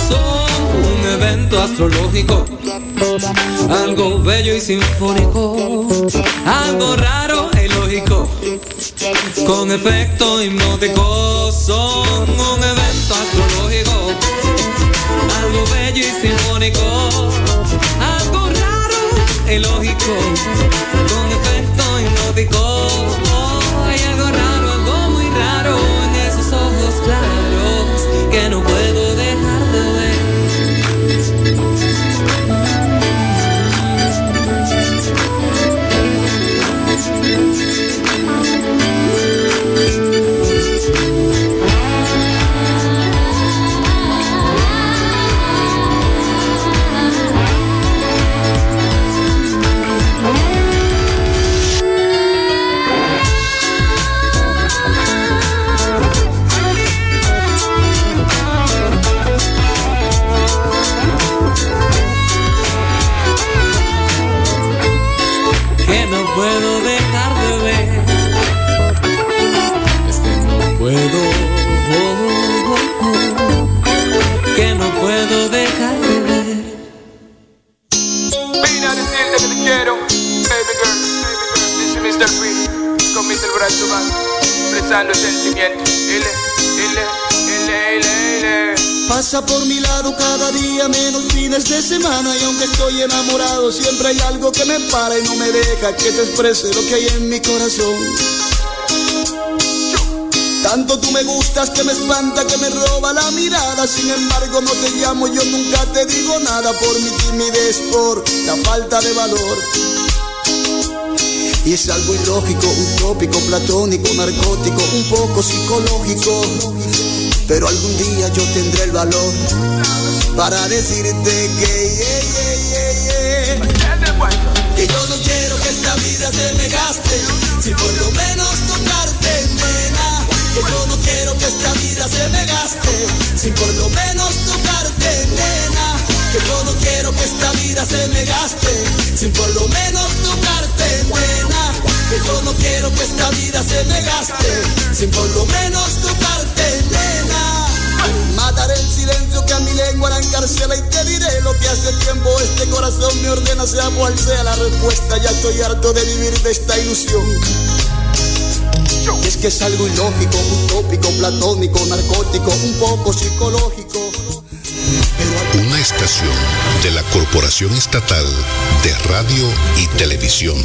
Son un evento astrológico, algo bello y sinfónico, algo raro e ilógico, con efecto hipnótico, son un evento astrológico, algo bello y sinfónico, algo raro e ilógico, con efecto hipnótico. Mr. Brazo Man, expresando sentimientos. Ile, ile, ile, ile, ile. Pasa por mi lado cada día menos fines de semana y aunque estoy enamorado siempre hay algo que me para y no me deja que te exprese lo que hay en mi corazón. Tanto tú me gustas que me espanta, que me roba la mirada. Sin embargo, no te llamo, yo nunca te digo nada por mi timidez, por la falta de valor. Y es algo ilógico, utópico, platónico, narcótico, un poco psicológico. Pero algún día yo tendré el valor para decirte que yeah, yeah, yeah. Que yo no quiero que esta vida se me gaste sin por lo menos tocarte, nena. Que yo no quiero que esta vida se me gaste sin por lo menos tocarte, yo no quiero que esta vida se me gaste sin por lo menos tocarte, nena. Que yo no quiero que esta vida se me gaste sin por lo menos tocarte, nena. Mataré el silencio que a mi lengua la encarcela y te diré lo que hace tiempo este corazón me ordena, sea cual sea la respuesta. Ya estoy harto de vivir de esta ilusión. Es que es algo ilógico, utópico, platónico, narcótico, un poco psicológico. Estación de la Corporación Estatal de Radio y Televisión.